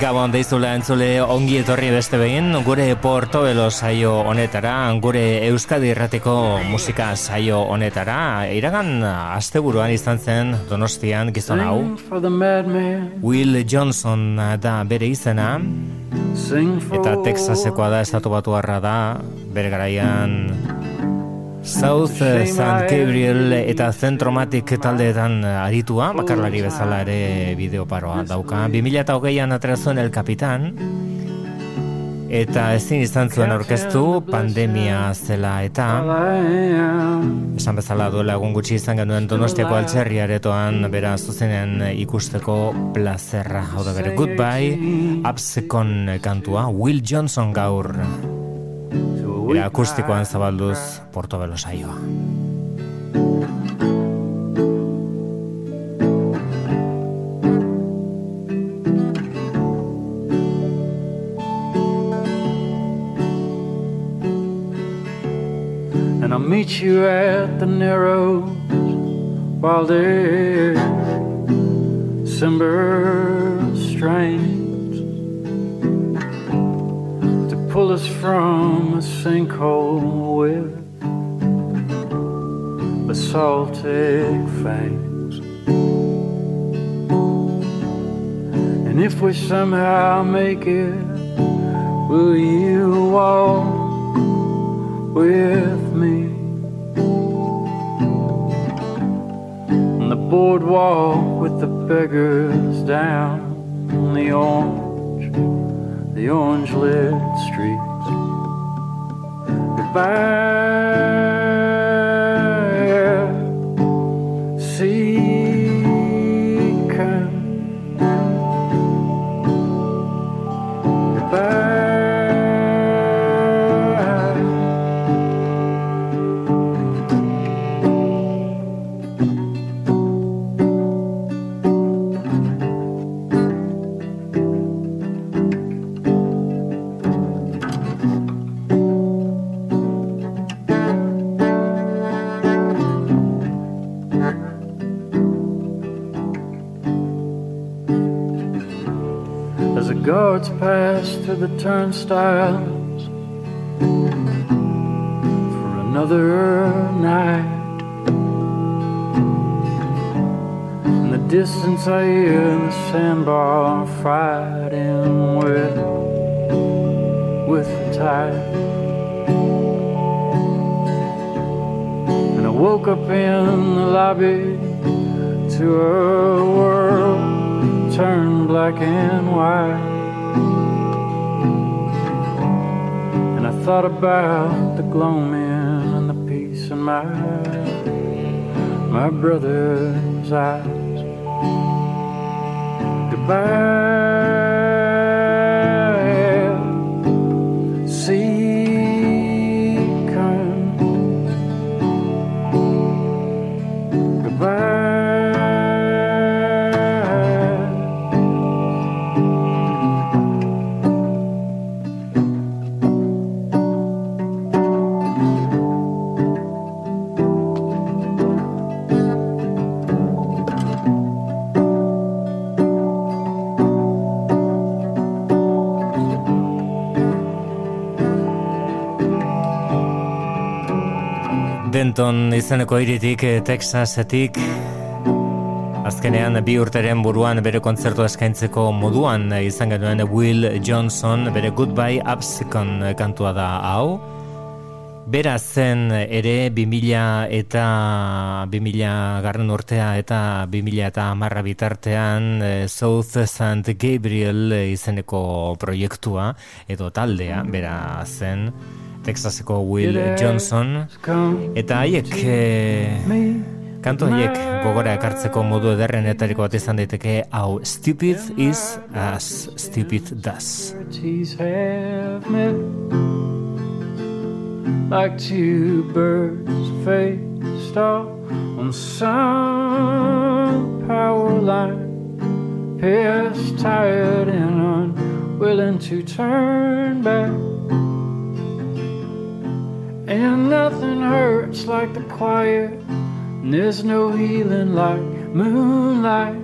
Gabon deizula entzule ongi etorri beste behin, gure Portobelo saio honetara, gure Euskadi Irratiko musika saio honetara. Iragan asteburuan izan zen Donostian gizon hau. Will Johnson da bere izena. Eta Texasekoa da estatu batu da, bere garaian South San Gabriel eta Zentromatik taldeetan aritua, bakarlari bezala ere bideoparoa dauka. 2008an atrazuen El Capitan, eta ezin izan zuen orkestu pandemia zela eta esan bezala duela egun gutxi izan genuen donostiako altxerri aretoan bera zuzenen ikusteko plazerra. Hau da bere goodbye absekon kantua Will Johnson gaur Era akustikoan zabalduz Portobelo saioa. And I'll meet you at the narrows while there's December strain pull us from a sinkhole with basaltic fangs. And if we somehow make it, will you walk with me? On the boardwalk with the beggars down on the orange the orange lit. Goodbye. Guards pass through the turnstiles for another night. In the distance, I hear the sandbar fighting with, with the tide. And I woke up in the lobby to a world turned black and white. Thought about the gloaming and the peace in my my brother's eyes. Goodbye. Denton izeneko iritik, eh, Texasetik, azkenean bi urteren buruan bere kontzertu eskaintzeko moduan izan genuen Will Johnson, bere Goodbye Absicon kantua da hau. Bera zen ere 2000 eta 2000 garren urtea eta 2000 eta marra bitartean eh, South St. Gabriel izeneko proiektua edo taldea bera zen. Texaseko Will Johnson. Eta haiek e, Kantu haiek gogora ekartzeko modu ederren etariko bat izan daiteke hau stupid is as stupid does. Like two birds faced off on some power line. Pierced, tired and unwilling to turn back And nothing hurts like the quiet and there's no healing like moonlight.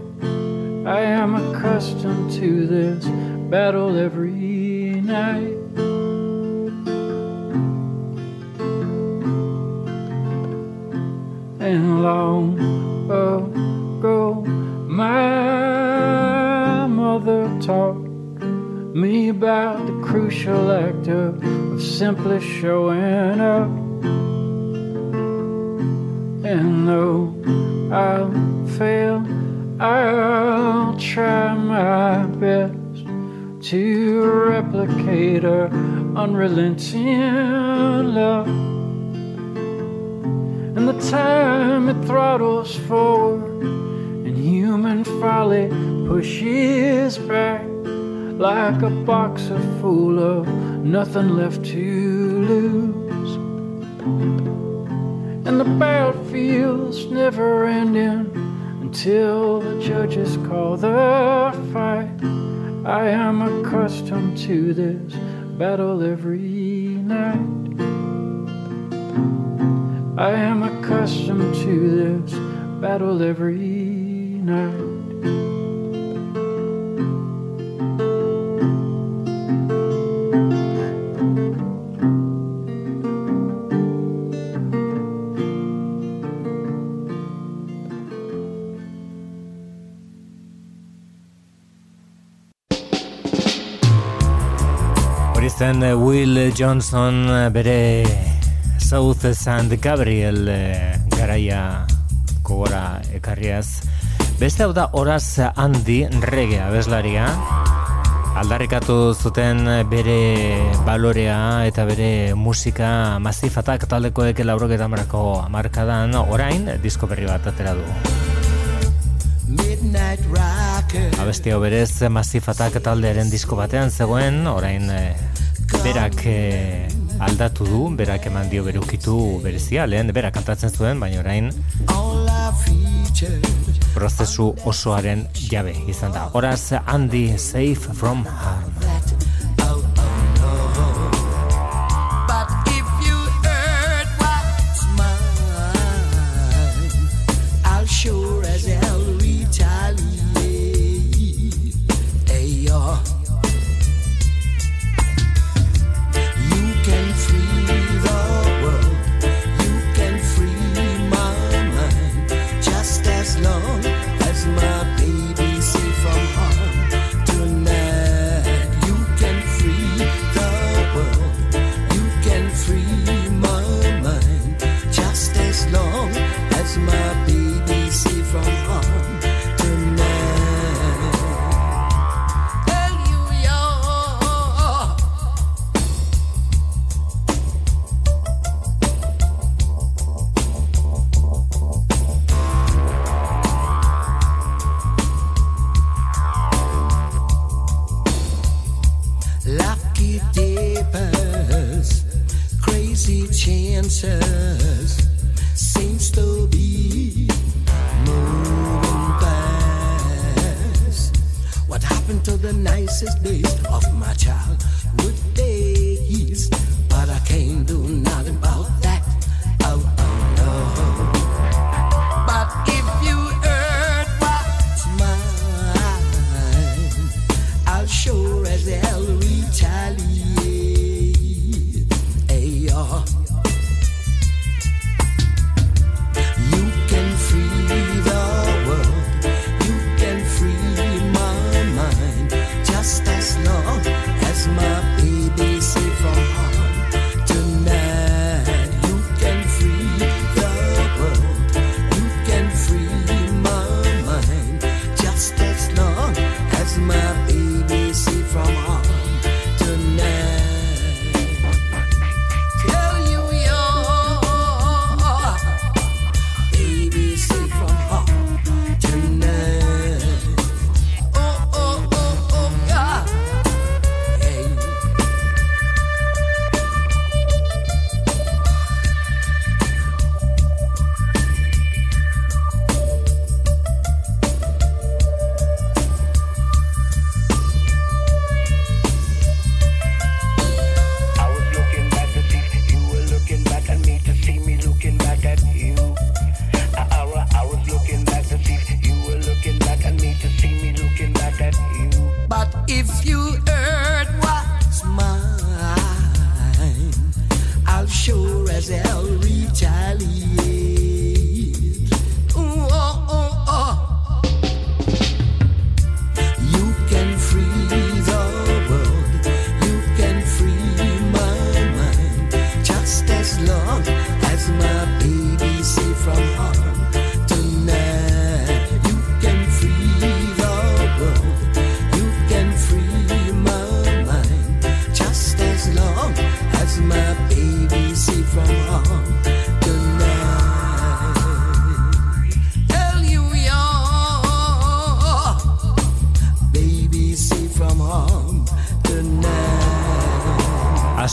I am accustomed to this battle every night. And long ago, my mother taught me about the crucial act of, simply showing up. And though I'll fail, I'll try my best to replicate her unrelenting love. And the time it throttles forward, and human folly pushes back like a boxer full of nothing left to lose and the battlefield's never ending until the judges call the fight. I am accustomed to this battle every night. I am accustomed to this battle every night. Zen eh, Will Johnson eh, bere South St. Gabriel eh, garaia kogora ekarriaz. Beste hau da horaz handi regea bezlaria. Aldarrikatu zuten bere balorea eta bere musika mazifatak taldekoek laurok eta marako amarkadan orain disko berri bat atera du. Abesti hau berez mazifatak taldearen disko batean zegoen orain berak eh, aldatu du, berak eman dio berukitu berezia, lehen berak kantatzen zuen, baina orain prozesu osoaren jabe izan da. Horaz, Andy, safe from harm.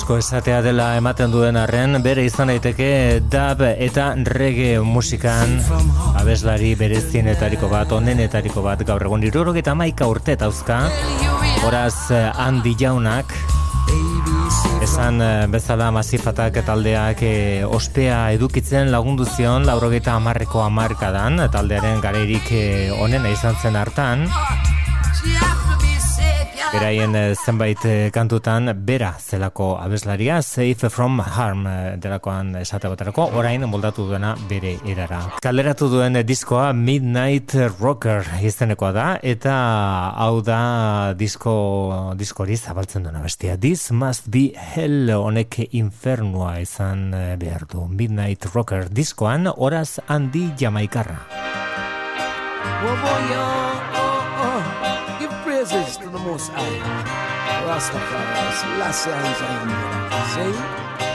Asko esatea dela ematen duen arren, bere izan daiteke dab eta reggae musikan. Abeslari berezienetariko bat, onenetariko bat, gaur egun irurok eta maika urte tauzka, horaz handi jaunak, esan eh, bezala masifatak taldeak e, ospea edukitzen lagundu zion laurogeita amarreko amarkadan, taldearen gareirik eh, onena izan zen hartan, Beraien eh, zenbait eh, kantutan bera zelako abeslaria Safe from Harm eh, delakoan esate baterako orain moldatu duena bere erara. Kaleratu duen diskoa Midnight Rocker izenekoa da eta hau da disko diskori zabaltzen duena bestia. This must be hell honek infernua izan behar du. Midnight Rocker diskoan horaz handi jamaikarra. praises to. Rastafari, Selassie I am.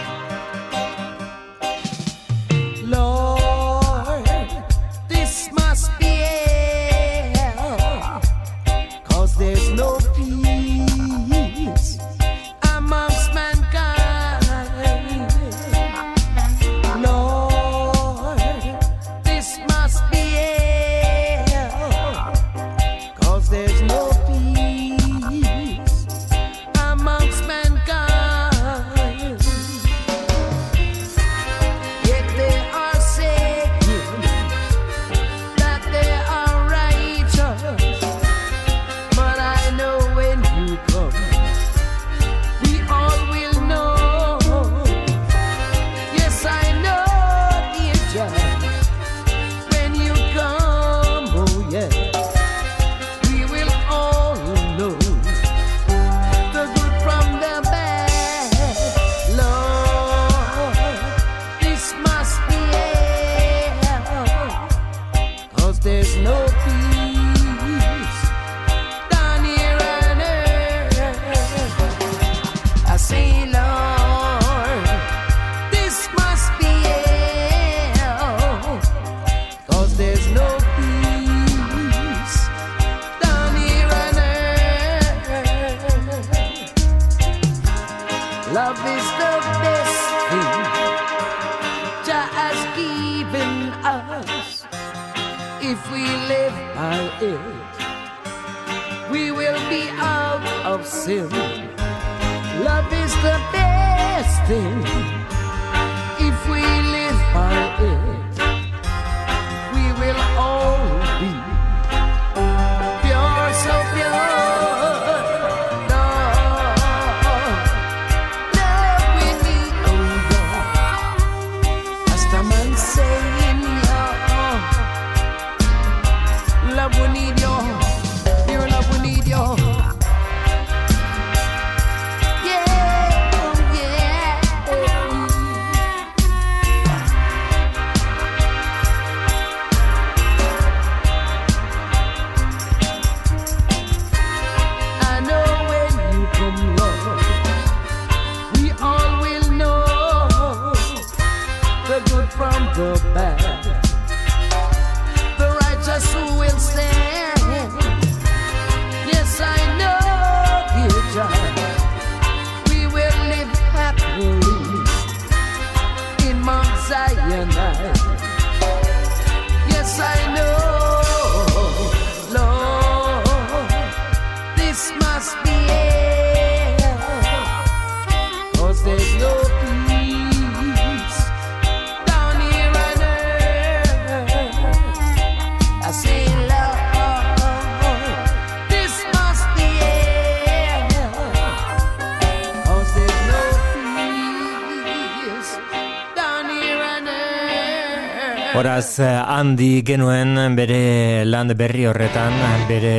Handi genuen bere land berri horretan, bere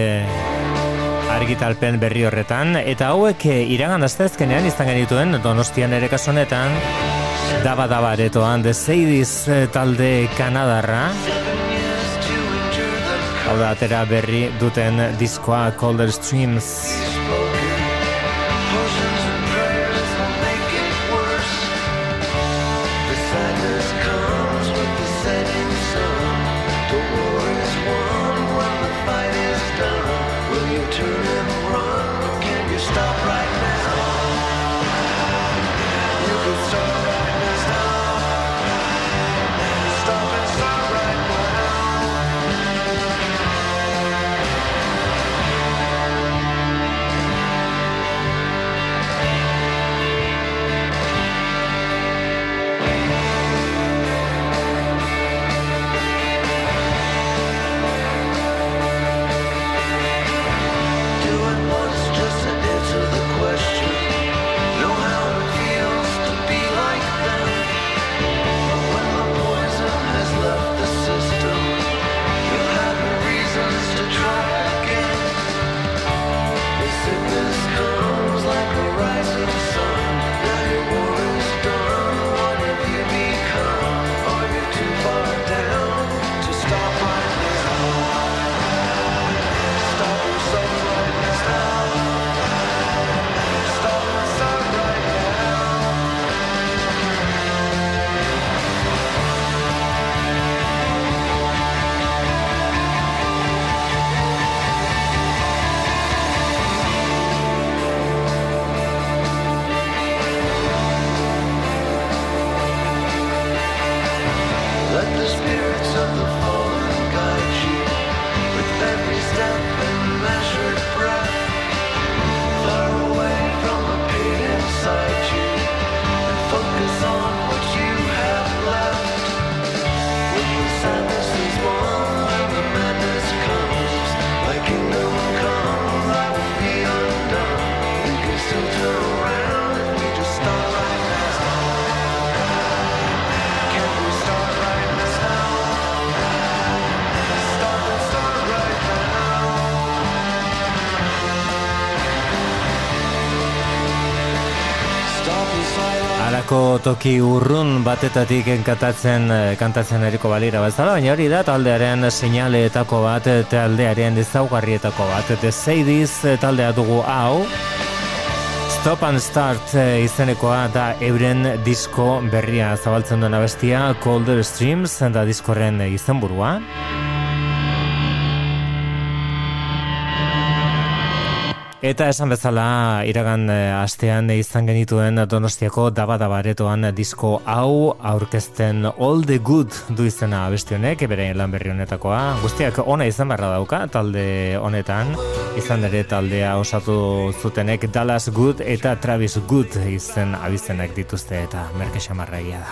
argitalpen berri horretan, eta hauek eh, iragan aztezkenean izan genituen donostian ere kasonetan, daba daba aretoan, The Sadies eh, talde Kanadarra, hau da atera berri duten diskoa Colder Streams, Nahiko toki urrun batetatik kantatzen kantatzen eriko balira bezala, baina hori da taldearen seinaleetako bat, taldearen ezaugarrietako bat. The Sadies taldea dugu hau. Stop and Start izenekoa da euren disko berria zabaltzen duena bestia, Colder Streams da diskorren izenburua. Eta esan bezala iragan eh, astean izan genituen Donostiako dabadabaretoan disko hau aurkezten All the Good du izena beste honek, bere lan berri honetakoa. Guztiak ona izan barra dauka talde honetan, izan ere taldea osatu zutenek Dallas Good eta Travis Good izen abizenak dituzte eta merke xamarra da.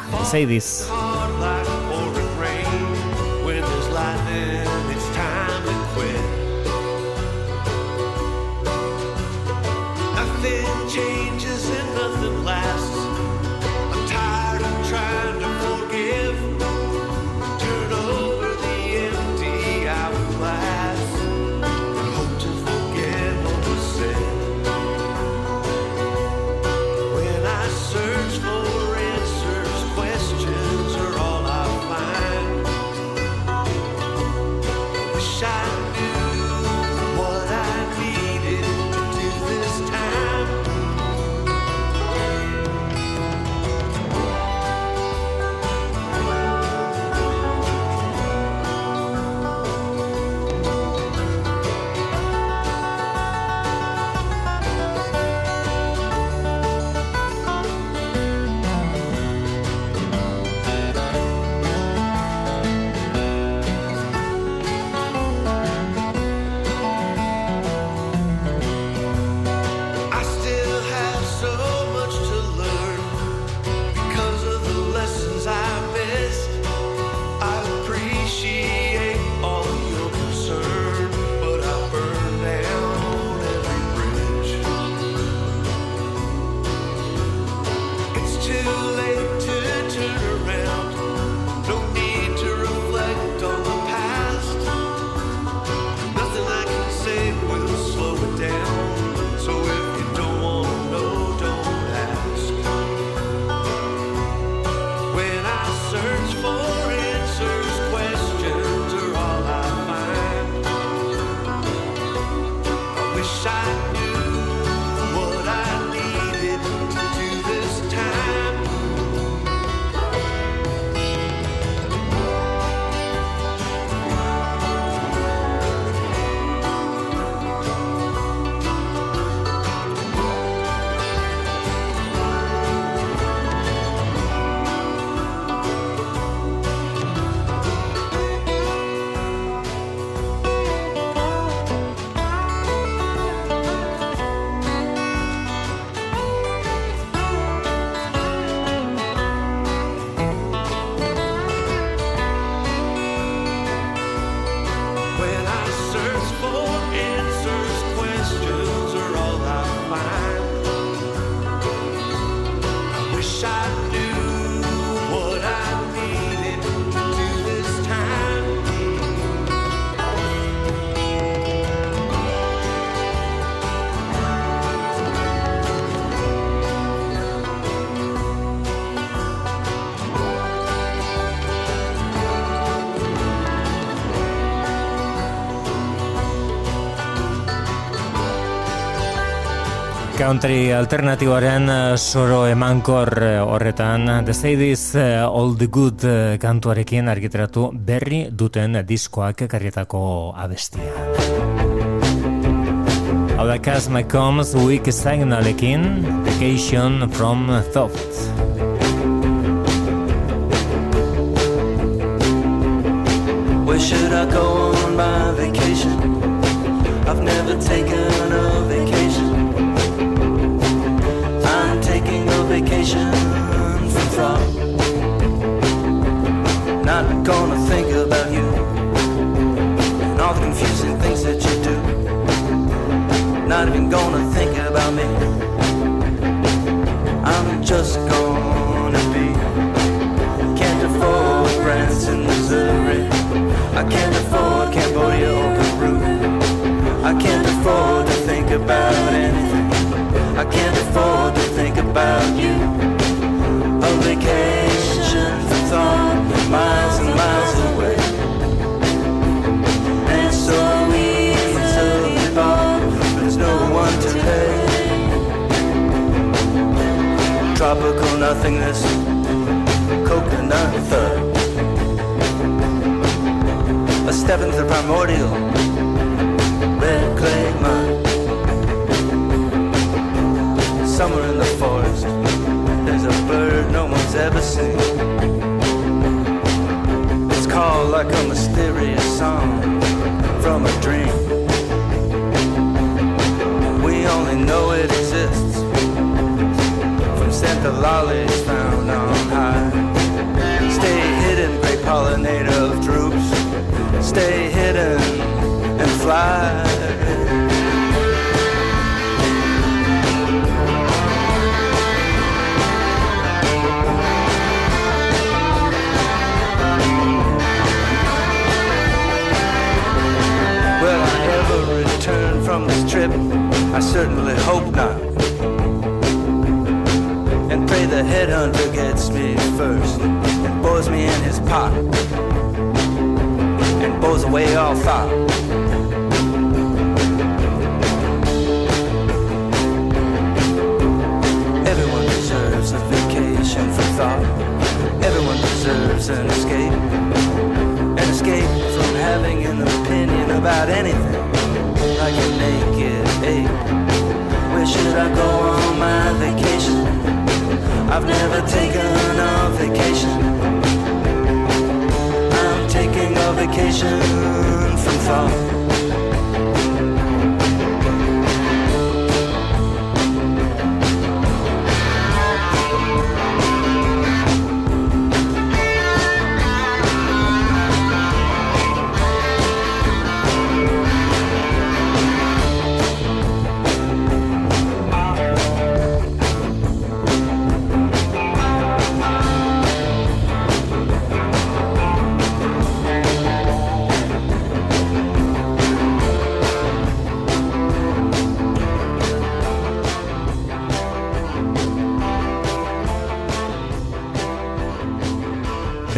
Say this. Country alternatiboaren eh, soro emankor eh, horretan The Sadies eh, All the Good kantuarekin argitratu berri duten diskoak karrietako abestia. Hau da Kaz McCombs Week Signalekin Vacation from Thought. Where should I go on my vacation? I've never taken a vacation from. Not gonna think about you and all the confusing things that you do. Not even gonna think about me. I'm just gonna be. Can't afford Branson, Missouri. I can't afford Cambodia or Peru. I can't afford to think about anything. I can't afford think about you. A vacation for thought, miles and miles away. And so we to live there's no one to pay. Tropical nothingness, coconut thud. A step into the primordial, red clay mud. somewhere in the one's. It's called like a mysterious song from a dream. We only know it exists from of lollies found on high. Stay hidden, great pollinator of droops. Stay hidden and fly. From this trip? I certainly hope not. And pray the headhunter gets me first and bores me in his pot and bores away all thought. Everyone deserves a vacation from thought. Everyone deserves an escape. An escape from having an opinion about anything. Like a naked ape. Where should I go on my vacation? I've never taken a vacation. I'm taking a vacation from thought.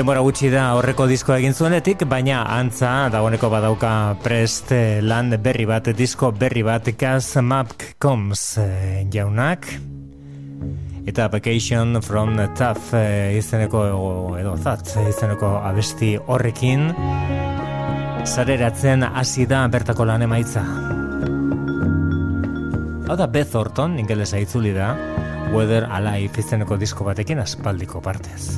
Denbora gutxi da horreko diskoa egin zuenetik, baina antza dagoeneko badauka prest eh, lan berri bat, disko berri bat, Kaz Map Coms eh, jaunak. Eta Vacation from Tough eh, izeneko edo zat izeneko abesti horrekin zareratzen hasi da bertako lan emaitza. Hau da Beth Orton, ingelesa itzuli da, Weather Alive izeneko disko batekin aspaldiko partez.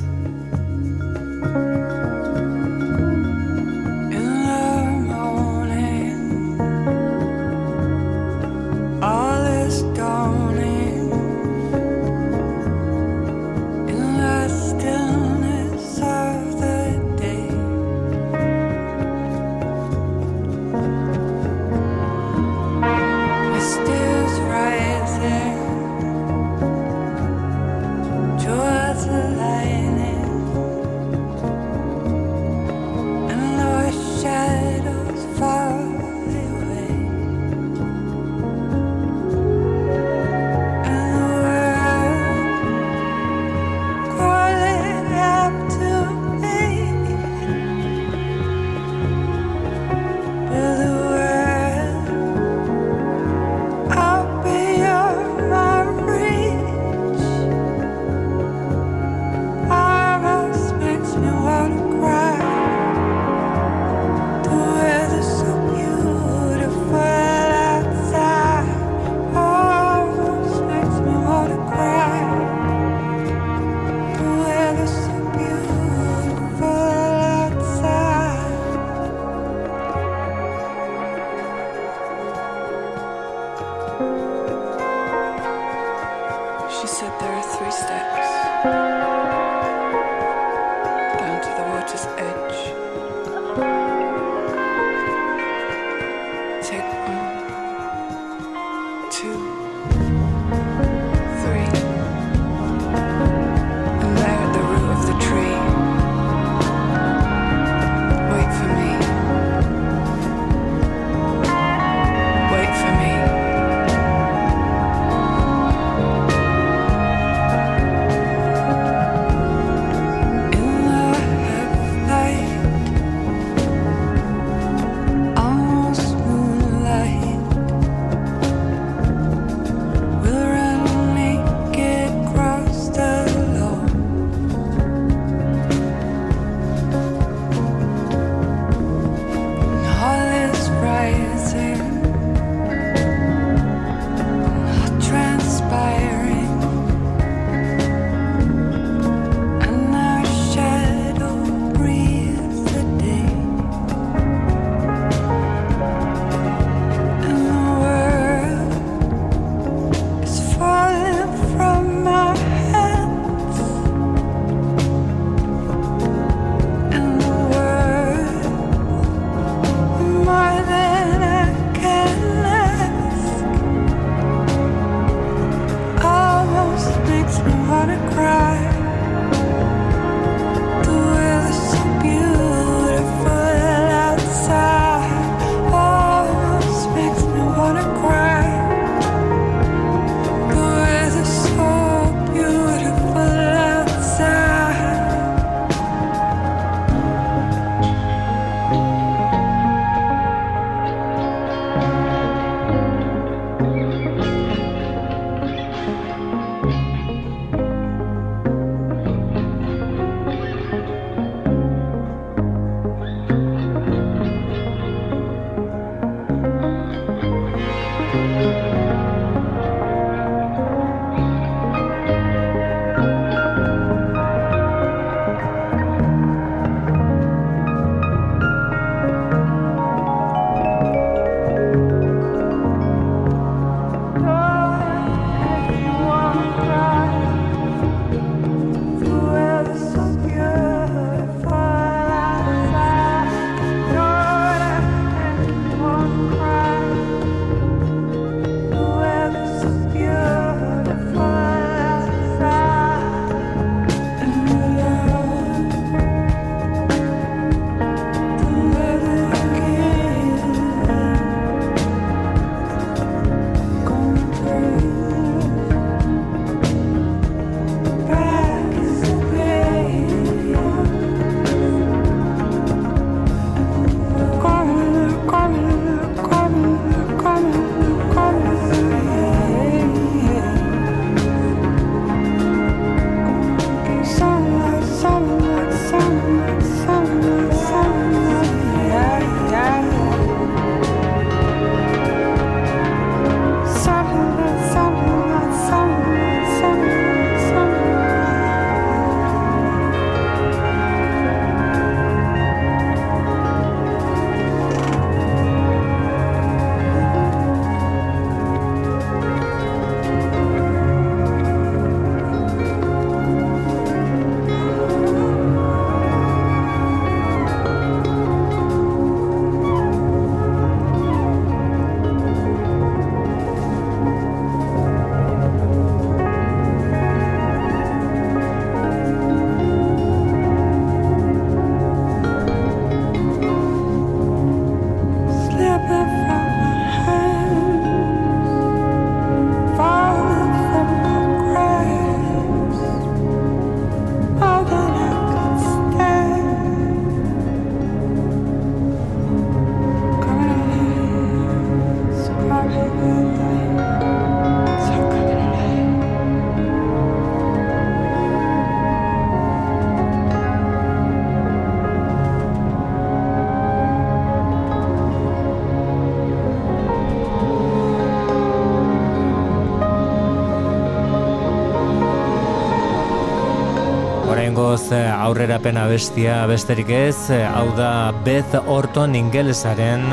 Aurrera pena bestia besterik ez, hau da Beth Orton ingelesaren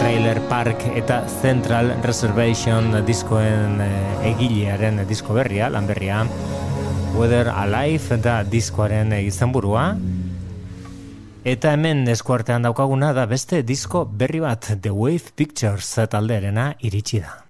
Trailer Park eta Central Reservation diskoen eh, egilearen disko berria, lan berria, Weather Alive da diskoaren izenburua. Eta hemen eskuartean daukaguna da beste disko berri bat The Wave Pictures taldearena iritsi da.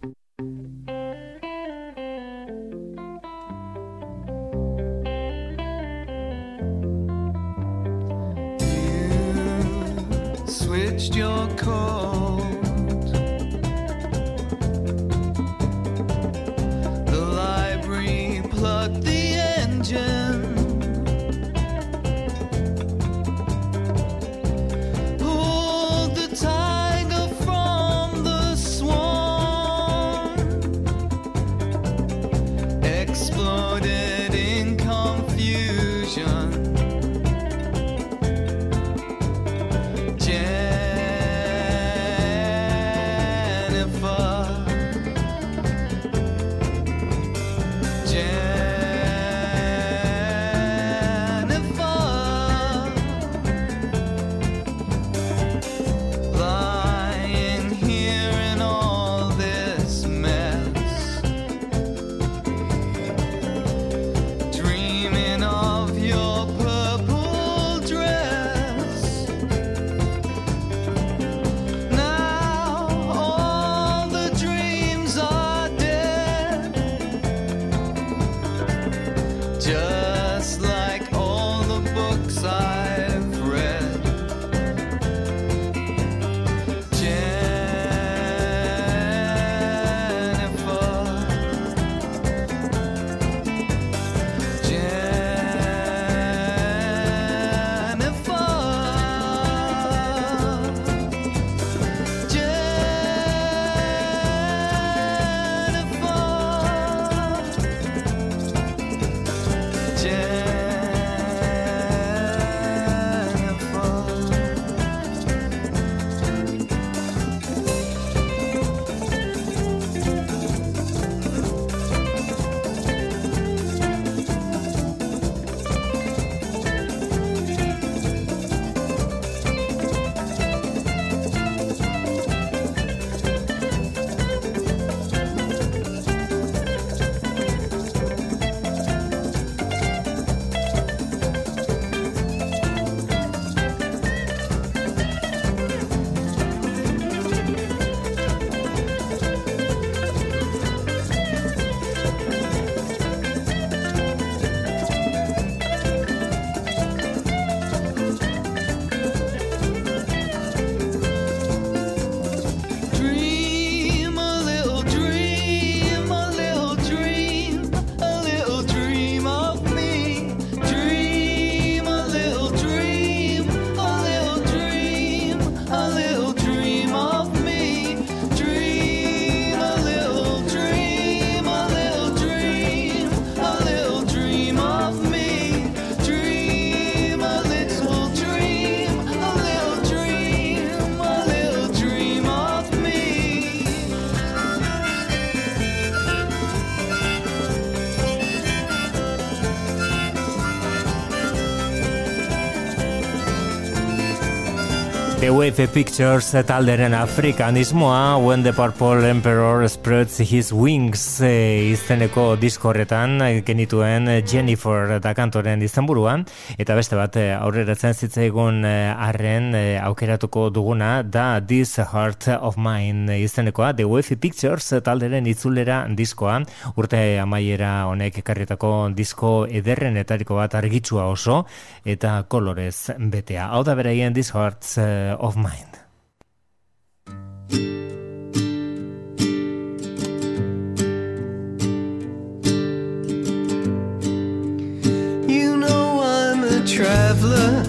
Wave Pictures talderen afrikanismoa When the Purple Emperor Spreads His Wings e, izeneko diskorretan genituen Jennifer da kantoren izenburuan eta beste bat eh, aurreratzen zitzaigun eh, arren eh, aukeratuko duguna da This Heart of Mine izenekoa The Wave Pictures talderen itzulera diskoa urte amaiera honek ekarritako disko ederrenetariko bat argitsua oso eta kolorez betea. Hau da beraien This Heart eh, of Mine. You know I'm a traveler.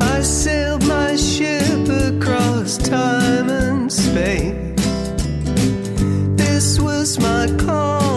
I sailed my ship across time and space. This was my call.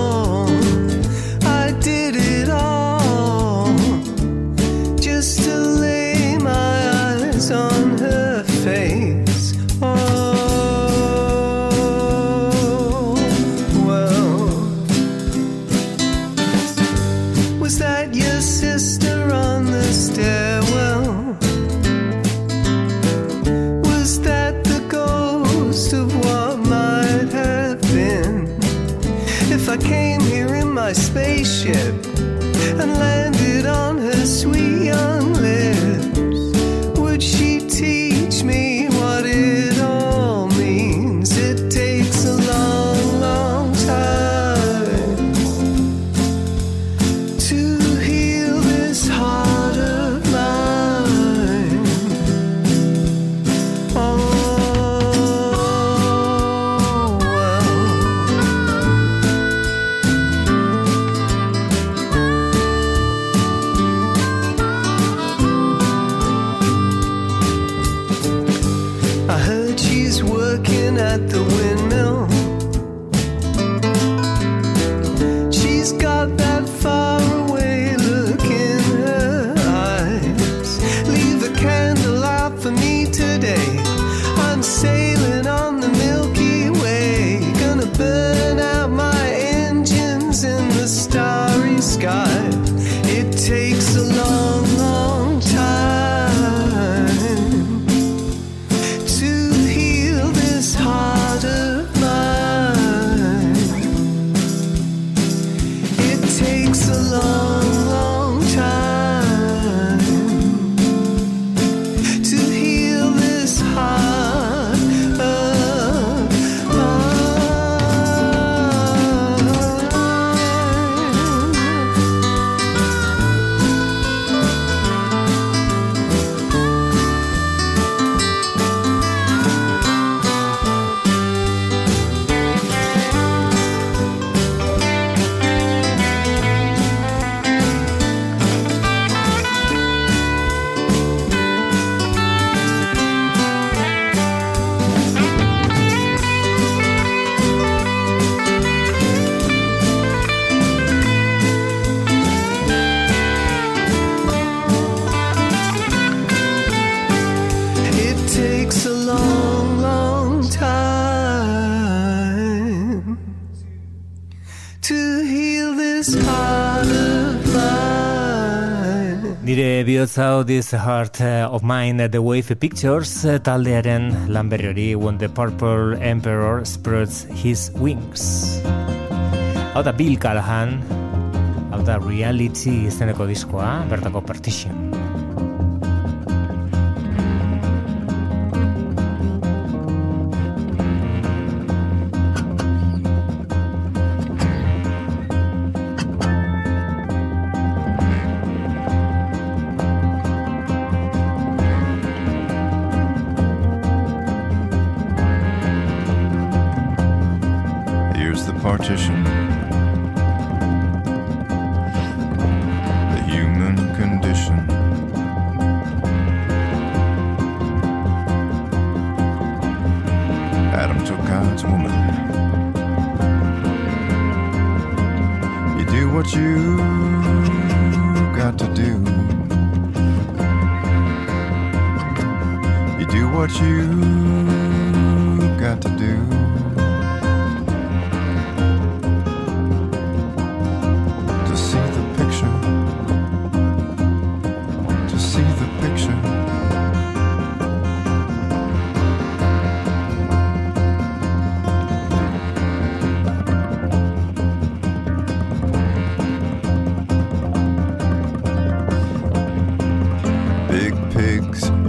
looking at the hau This Heart eh, of Mine eh, The Wave Pictures eh, taldearen lanberri hori When the Purple Emperor Spreads His Wings. Hau da Bill Callahan Hau da Reality izeneko diskoa bertako partition.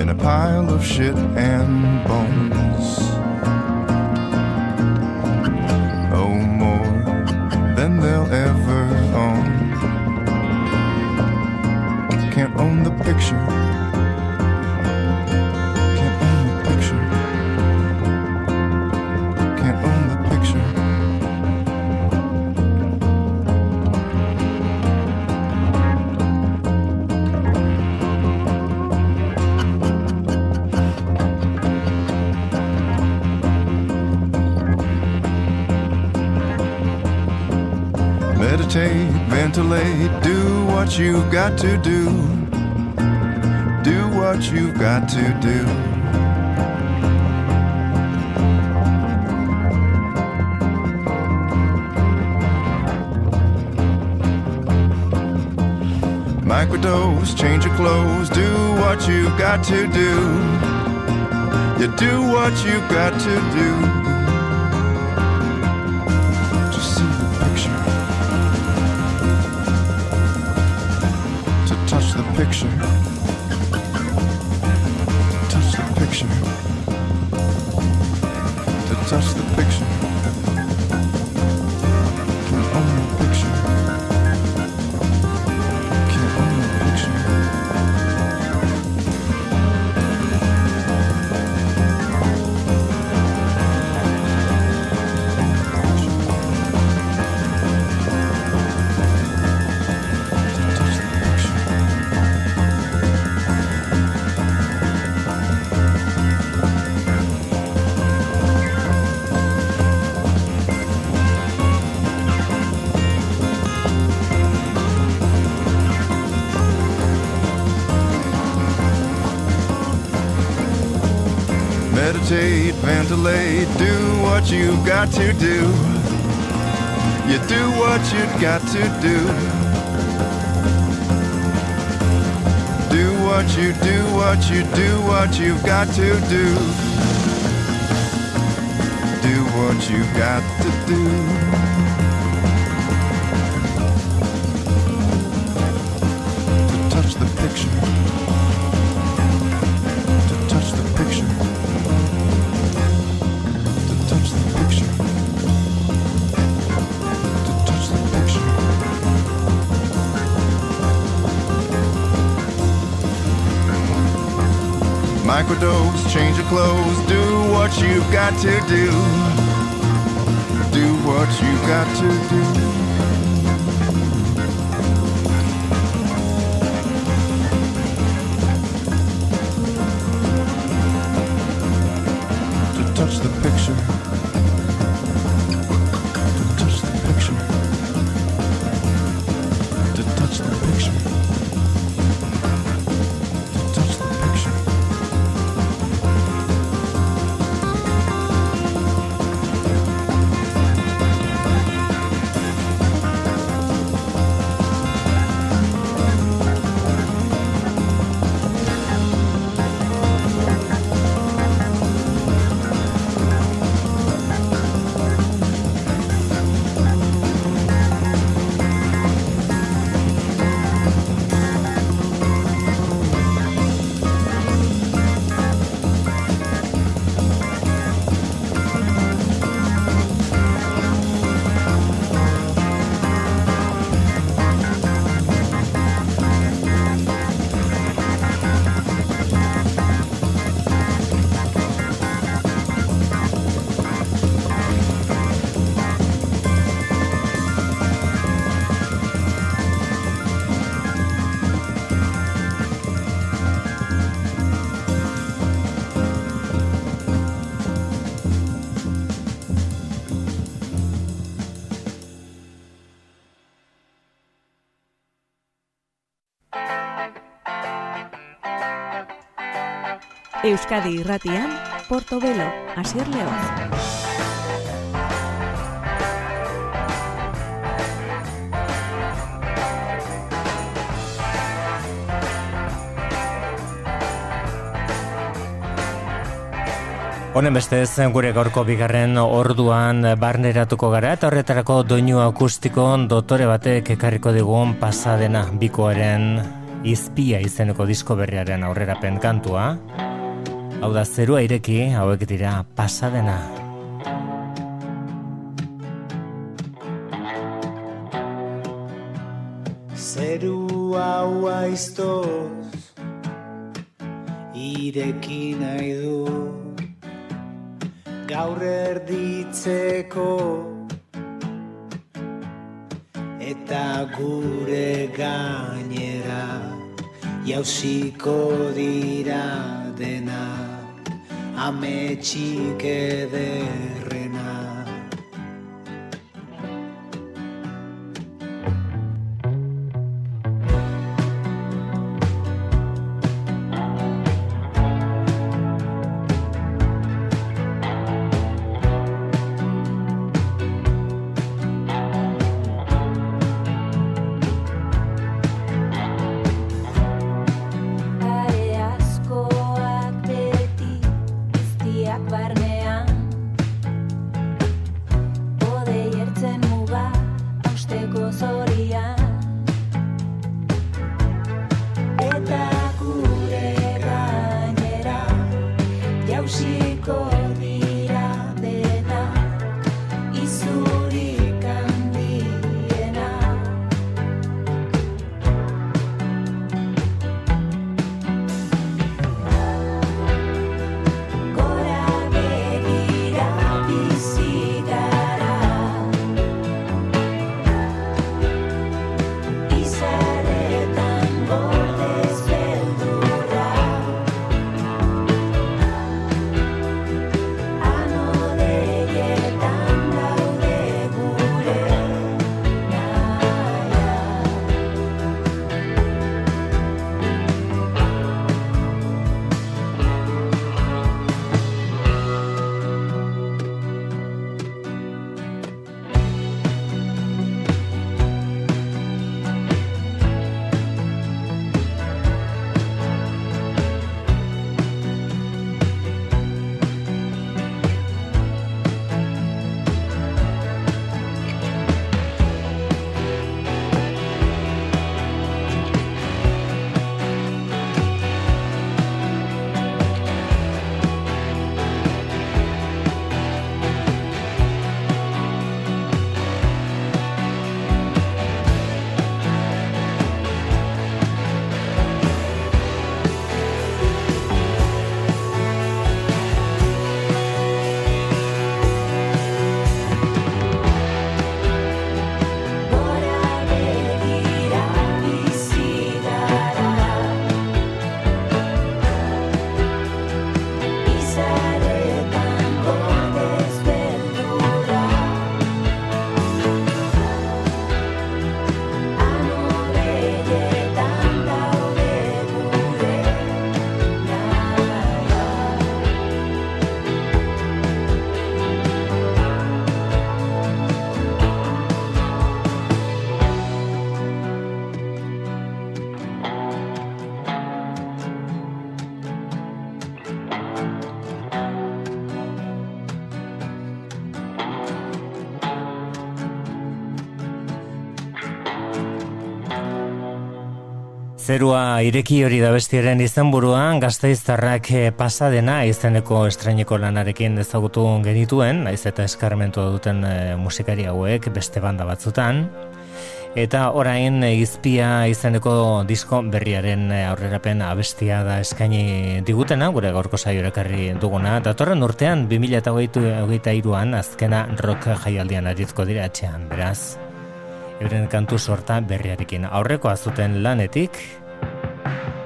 in a pile of shit and bones. what you've got to do. Do what you've got to do. Microdose, change your clothes, do what you've got to do. You do what you've got to do. Picture. To do. You do what you've got to do. Do what you do, what you do, what you've got to do. Do what you've got to do. Change your clothes, do what you've got to do. Do what you've got to do. Euskadi irratian, Portobelo, Asier Leoz. Honen bestez, gure gaurko bigarren orduan barneratuko gara eta horretarako doinu akustiko dotore batek ekarriko digun pasadena bikoaren izpia izeneko disko berriaren aurrerapen kantua. Hau da, zerua ireki, hauek dira pasadena. Zeru hau aiztoz Ireki nahi du Gaur erditzeko Eta gure gainera Jauziko dira dena Amechi que Zerua ireki hori da bestiaren izenburuan gazteiztarrak eh, pasadena izeneko estraineko lanarekin ezagutu genituen, naiz eta eskarmentua duten eh, musikari hauek beste banda batzutan. Eta orain izpia izeneko disko berriaren eh, aurrerapen abestia da eskaini digutena, gure gaurko saio erakarri duguna. Datorren urtean 2023an azkena rock jaialdian aritko dira etxean, beraz. Euren kantu sorta berriarekin aurrekoa zuten lanetik,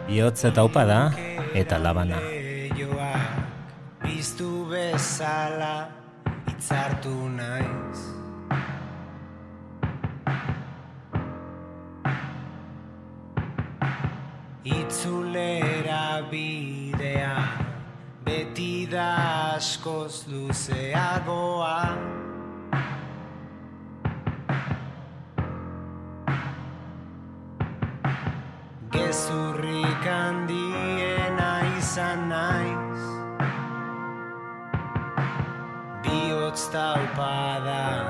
bihotz eta upada eta labana. Biztu bezala itzartu naiz Itzulera bidea beti da askoz luzeagoa Gezurrik handiena izan naiz. Bihotz taupada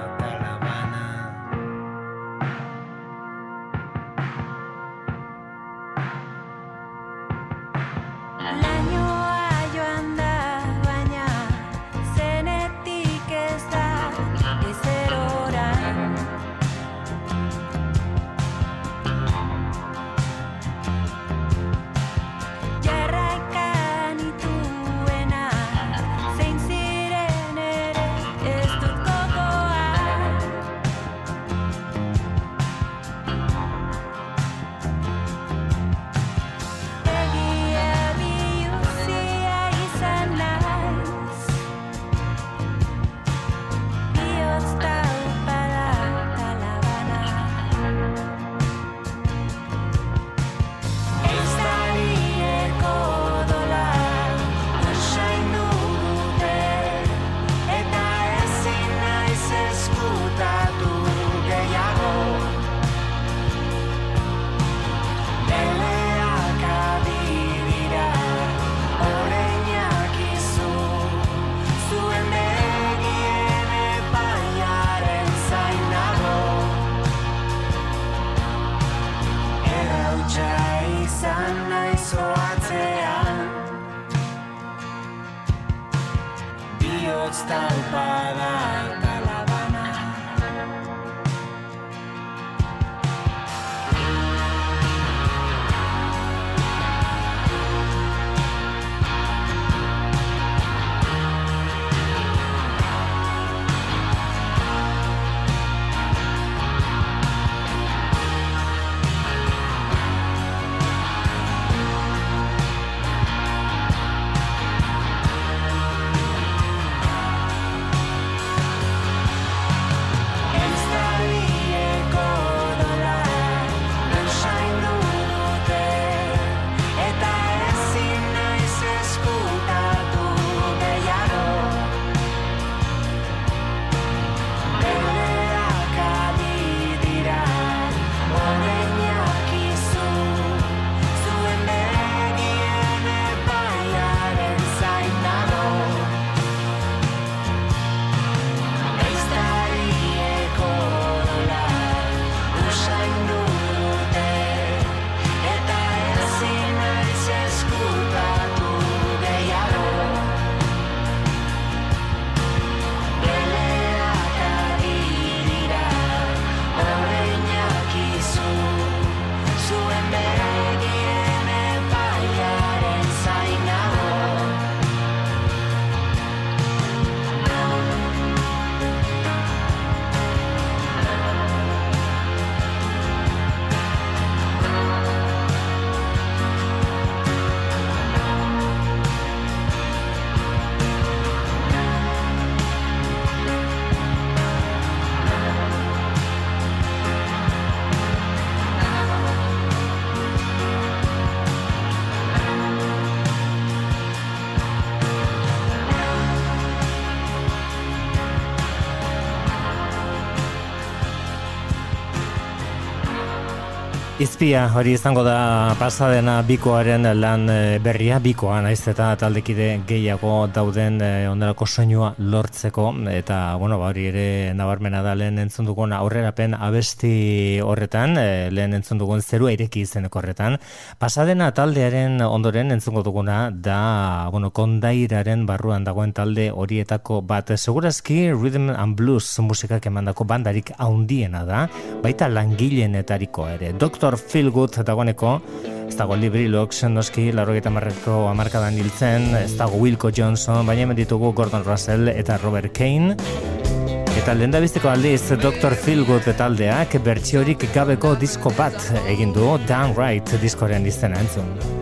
Izpia hori izango da pasadena bikoaren lan eh, berria, bikoa naiz eta taldekide gehiago dauden eh, ondelako soinua lortzeko eta bueno, ba, hori ere nabarmena da lehen entzun dugun aurrerapen abesti horretan, eh, lehen entzun dugun zerua ireki izeneko horretan. Pasadena taldearen ondoren entzungo duguna da, bueno, kondairaren barruan dagoen talde horietako bat. Segurazki Rhythm and Blues musikak emandako bandarik haundiena da, baita langileenetariko ere. Dr. Feelgood dagoeneko, ez dago Libri Lux, noski, larrogeita marreko amarkadan hiltzen, ez dago Wilco Johnson, baina hemen ditugu Gordon Russell eta Robert Kane, Eta lehen aldiz Dr. Feelgood taldeak bertsiorik gabeko disko bat egin du Downright diskoren izena entzun.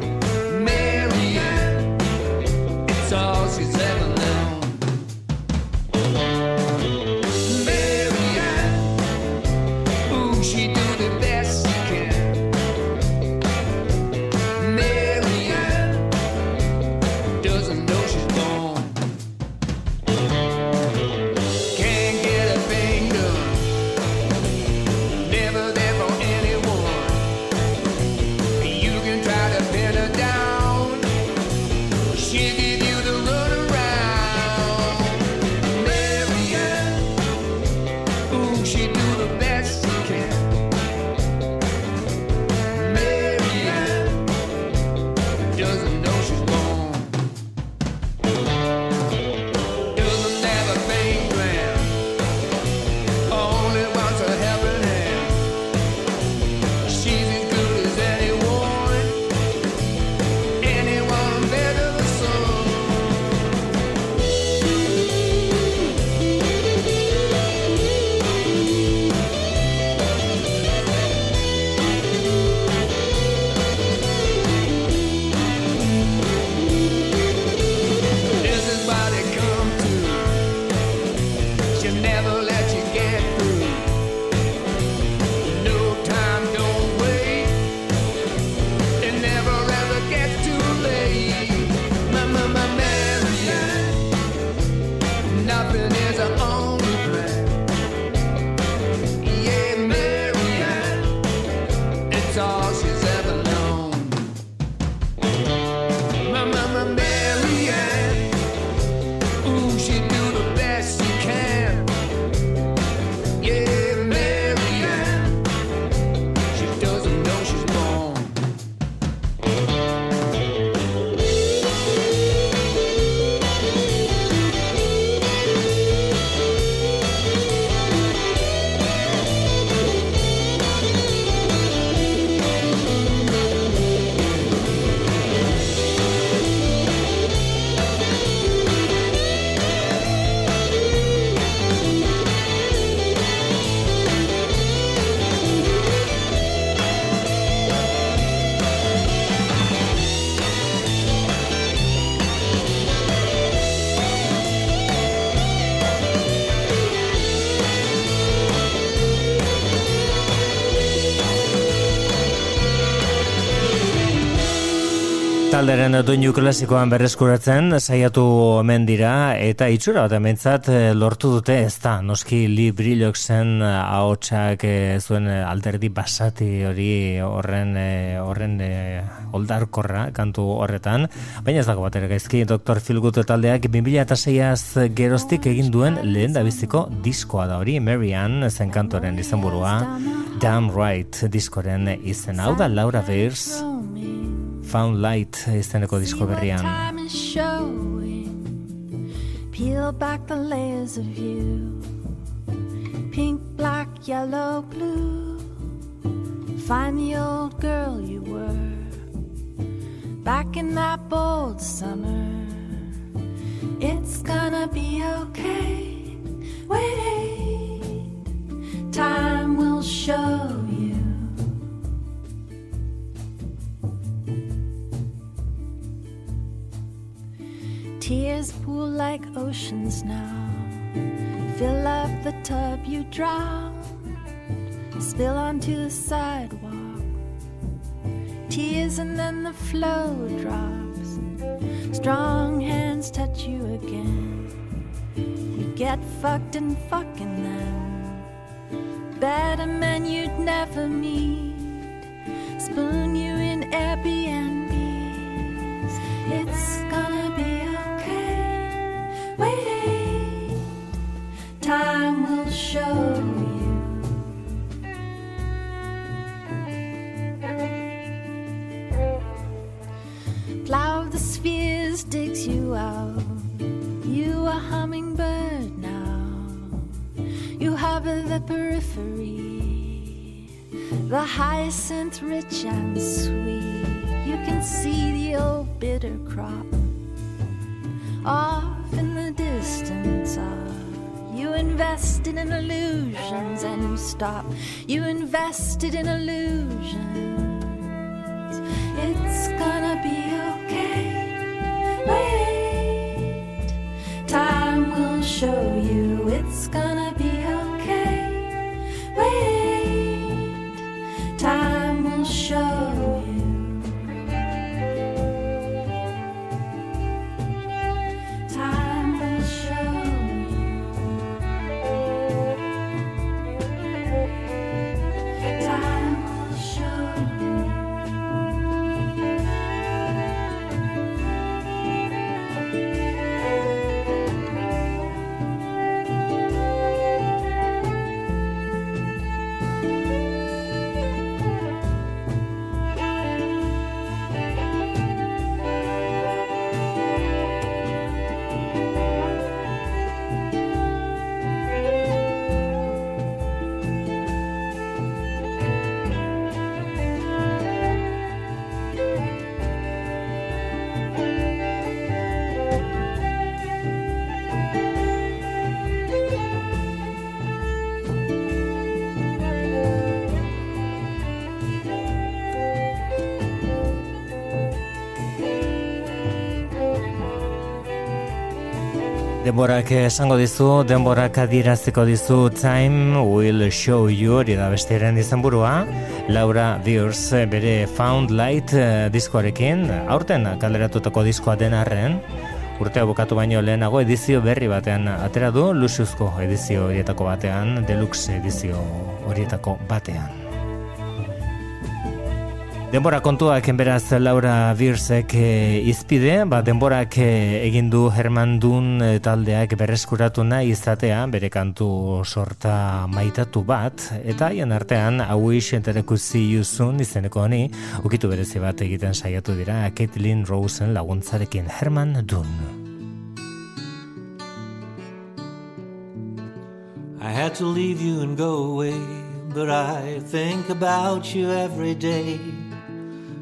She Talderen doinu klasikoan berreskuratzen saiatu omen dira eta itxura bat hementzat eh, lortu dute ez da noski Lee Brilloksen ahotsak eh, zuen eh, alderdi basati hori horren eh, horren eh, oldarkorra kantu horretan. Baina ez dago bat ere gaizki Dr. Philgood taldeak 2006az geroztik egin duen lehen biziko diskoa da hori Marianne zen kantoren izenburua. Damn Right diskoren izen. Hau da Laura Beers Found Light izeneko disko berrian. Is. Peel back the layers of you. Pink, black, yellow, blue. Find the old girl you were. Back in that bold summer. It's gonna be okay. Wait. Time will show you. Tears pool like oceans now. Fill up the tub you drown. Spill onto the sidewalk. Tears and then the flow drops. Strong hands touch you again. You get fucked and fucking them. Better men you'd never meet. Spoon you in Airbnbs. It's gonna be okay. Wait, time will show you. Plow the spheres digs you out. You a hummingbird now. You hover the periphery. The hyacinth rich and sweet. You can see the old bitter crop off in the distance. Ah, you invested in illusions and you stop. You invested in illusions. It's gonna be okay. Denborak esango dizu, denborak adieraziko dizu Time will show you hori da besteren izenburua. Laura Beers bere Found Light eh, diskoarekin. Aurten kaleratutako diskoa den arren. Urtea bukatu baino lehenago edizio berri batean atera du luxuzko edizio horietako batean deluxe edizio horietako batean Denbora kontuak beraz Laura Birsek e, izpide, ba, denborak e, egin du Herman Dun e, taldeak berreskuratu nahi izatea, bere kantu sorta maitatu bat, eta haien artean, hau isentereku zuzun izeneko honi, ukitu berezi bat egiten saiatu dira, Caitlin Rosen laguntzarekin Herman Dun. I had to leave you and go away, but I think about you every day.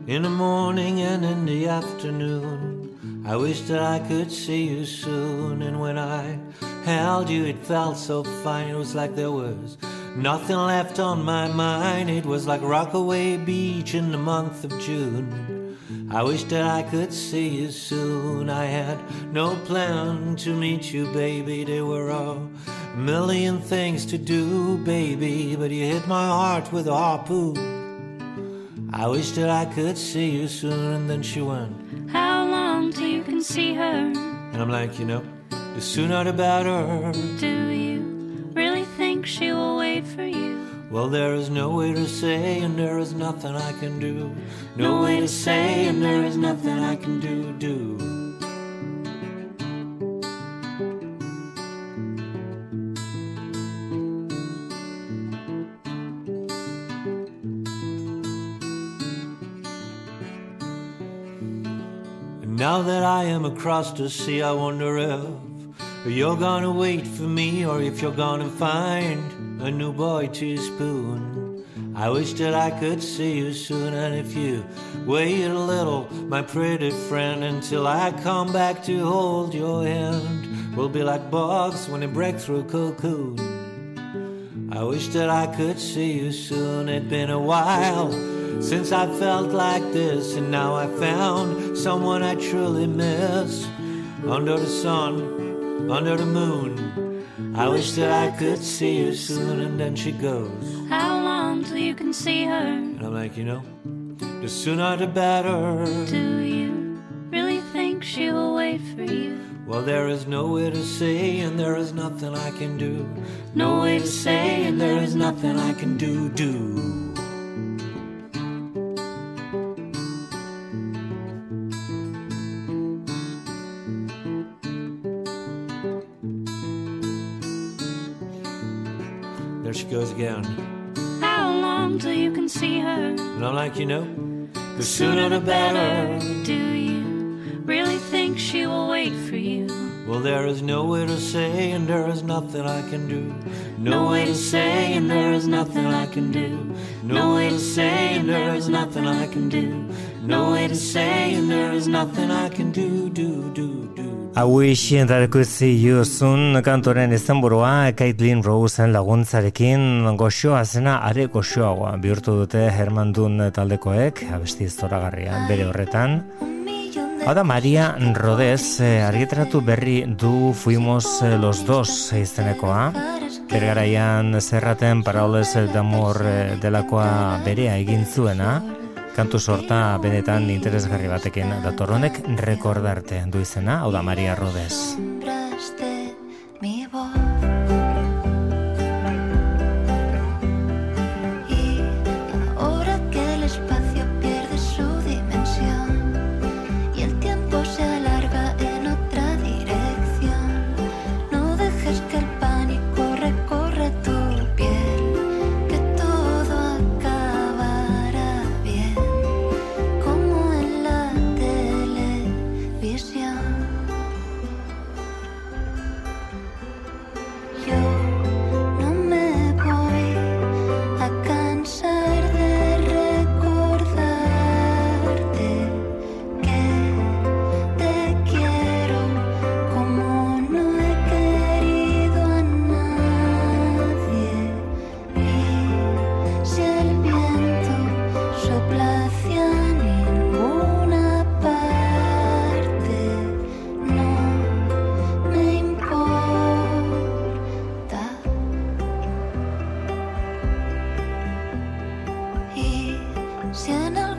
In the morning and in the afternoon. I wish that I could see you soon. And when I held you, it felt so fine. It was like there was nothing left on my mind. It was like Rockaway Beach in the month of June. I wish that I could see you soon. I had no plan to meet you, baby. There were a million things to do, baby. But you hit my heart with a harpoon. I wish that I could see you soon. And then she went. How long till you can see her. And I'm like, you know, the sooner the better. Do you really think she will wait for you? Well, there is no way to say, and there is nothing I can do. No way to say, and there is nothing I can do, do. Now that I am across the sea, I wonder if you're gonna wait for me or if you're gonna find a new boy to spoon. I wish that I could see you soon, and if you wait a little, my pretty friend, until I come back to hold your hand, we'll be like bugs when they break through cocoon. I wish that I could see you soon. It'd been a while since I felt like this, and now I found someone I truly miss. Under the sun, under the moon. I wish that I could see you soon, and then she goes. How long till you can see her? And I'm like, you know, the sooner the better. Do you really think she will wait for you? Well, there is no way to say, and there is nothing I can do. No way to say, and there is nothing I can do, do. Like, you know, the sooner the better. Do you really think she will wait for you? Well, there is no way to say, and there is nothing I can do. No way to say, and there is nothing I can do. No way to say, and there is nothing I can do. No way to say, nothing I can do, do, do, do. I wish that I could see you soon. Kantoren izenburua Caitlin Roseen laguntzarekin. Goxoa zena are goxoagoa. Bihurtu dute Herman Dun taldekoek abesti zoragarria bere horretan. Hau da Maria Rodez eh, argitaratu berri du Fuimos eh, los dos izenekoa. Bergaraian zerraten Paroles d'amor eh, delakoa berea egin zuena Kantu sorta benetan interesgarri batekin datorronek rekordarte du izena, hau da Maria Rodez. Santa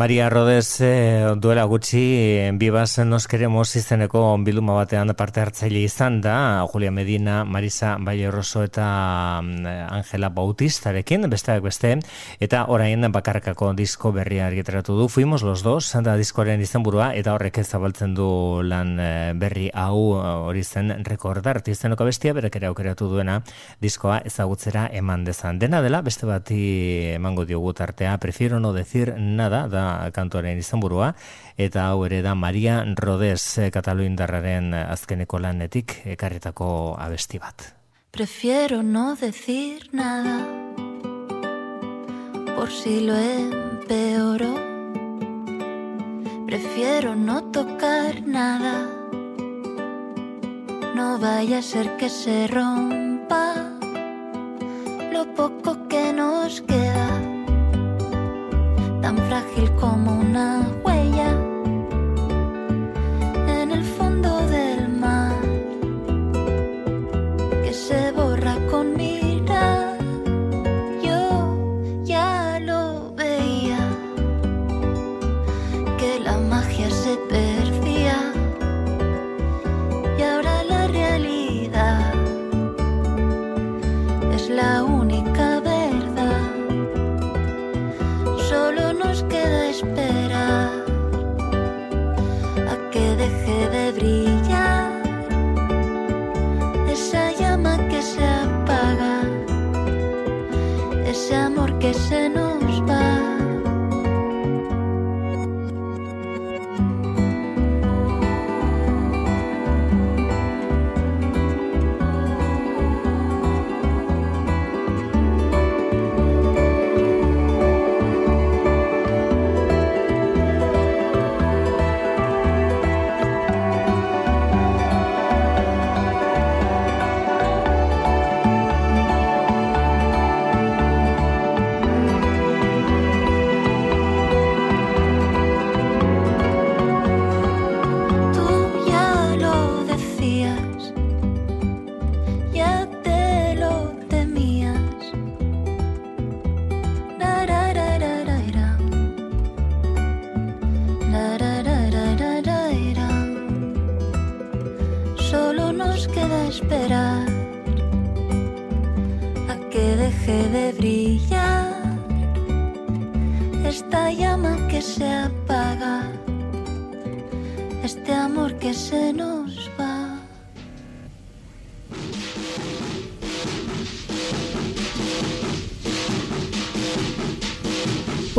Maria Rodez eh, duela gutxi Bibas nos queremos izeneko bilduma batean parte hartzaile izan da. Julia Medina, Marisa Baierroso eta mm, Angela Bautistarekin besteak beste. Eta orain bakarkako disko berria argitaratu du. Fuimos los dos da diskoaren izenburua eta horrek ez zabaltzen du lan eh, berri hau eh, hori zen rekordar izeneko bestia berek ere aukeratu duena diskoa ezagutzera eman dezan. Dena dela beste bati emango diogu tartea prefiero no decir nada da kantuaren izenburua eta hau ere da Maria Rodez eh, Kataluindarraren azkeneko lanetik ekarretako abesti bat. Prefiero no decir nada por si lo empeoro. Prefiero no tocar nada. No vaya a ser que se rompa lo poco que nos queda, tan frágil como una huella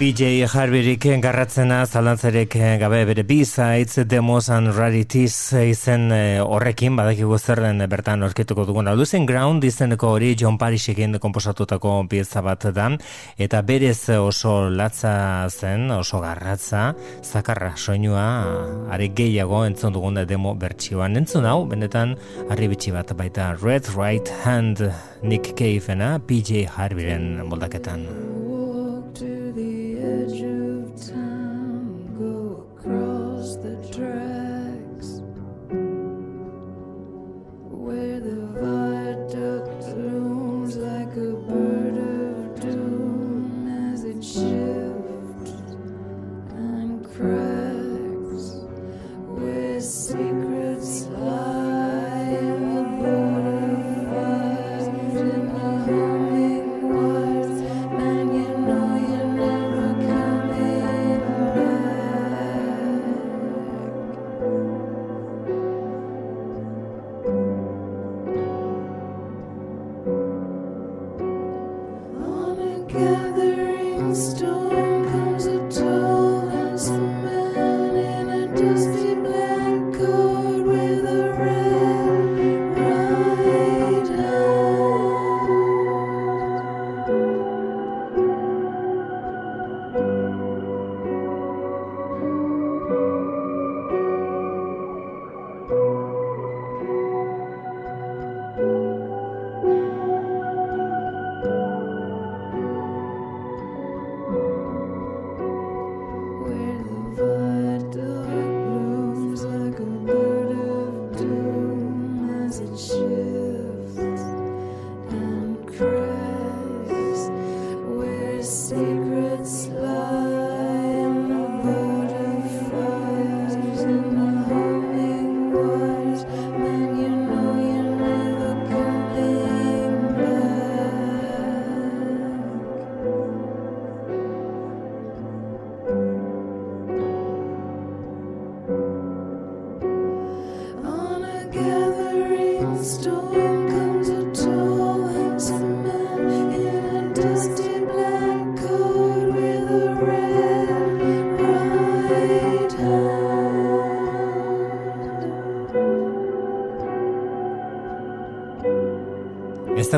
PJ Harbirik garratzena zalantzarek gabe bere bizaitz demos and rarities izen eh, horrekin badakigu zerren bertan orketuko dugun. Losing Ground izeneko hori John Parishekin komposatutako pieza bat da. Eta berez oso latza zen, oso garratza zakarra soinua are gehiago entzun dugun demo bertsioan. Entzun hau, benetan harri bitxi bat baita. Red Right Hand Nick Cavena PJ Harbiren moldaketan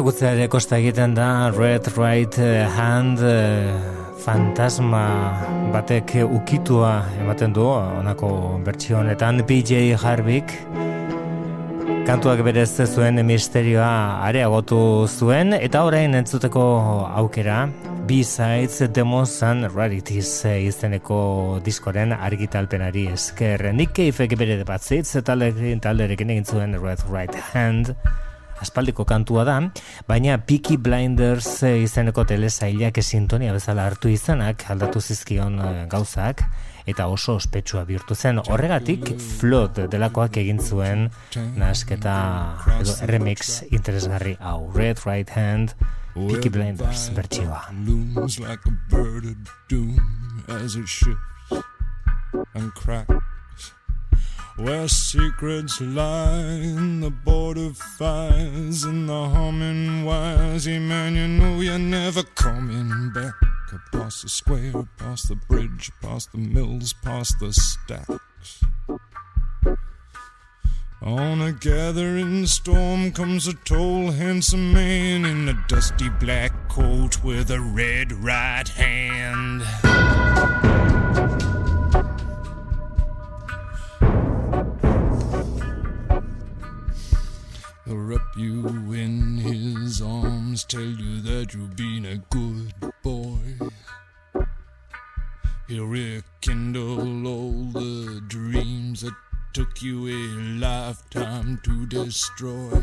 Ezagutzea ere kosta egiten da Red Right Hand eh, fantasma batek ukitua ematen du honako bertsio honetan. PJ Harvick kantuak berez zuen misterioa areagotu zuen eta orain entzuteko aukera B-Sides Demos and Rarities eh, izeneko diskoren argitalpenari esker. Nick Cave bere batzitz talderekin talderekin egin zuen Red Right Hand aspaldiko kantua da, baina Peaky Blinders eh, izeneko telesailak sintonia bezala hartu izanak aldatu zizkion eh, gauzak eta oso ospetsua bihurtu zen. Horregatik Flood delakoak egin zuen nasketa edo remix interesgarri hau Red Right Hand Peaky Blinders bertsioa. looms like a bird of doom as it shifts and cracks. Where secrets lie in the border fires and the humming wires. Yeah, man, you know you're never coming back. Across the square, past the bridge, past the mills, past the stacks. On a gathering storm comes a tall, handsome man in a dusty black coat with a red right hand. Wrap you in his arms, tell you that you've been a good boy. He'll rekindle all the dreams that took you a lifetime to destroy.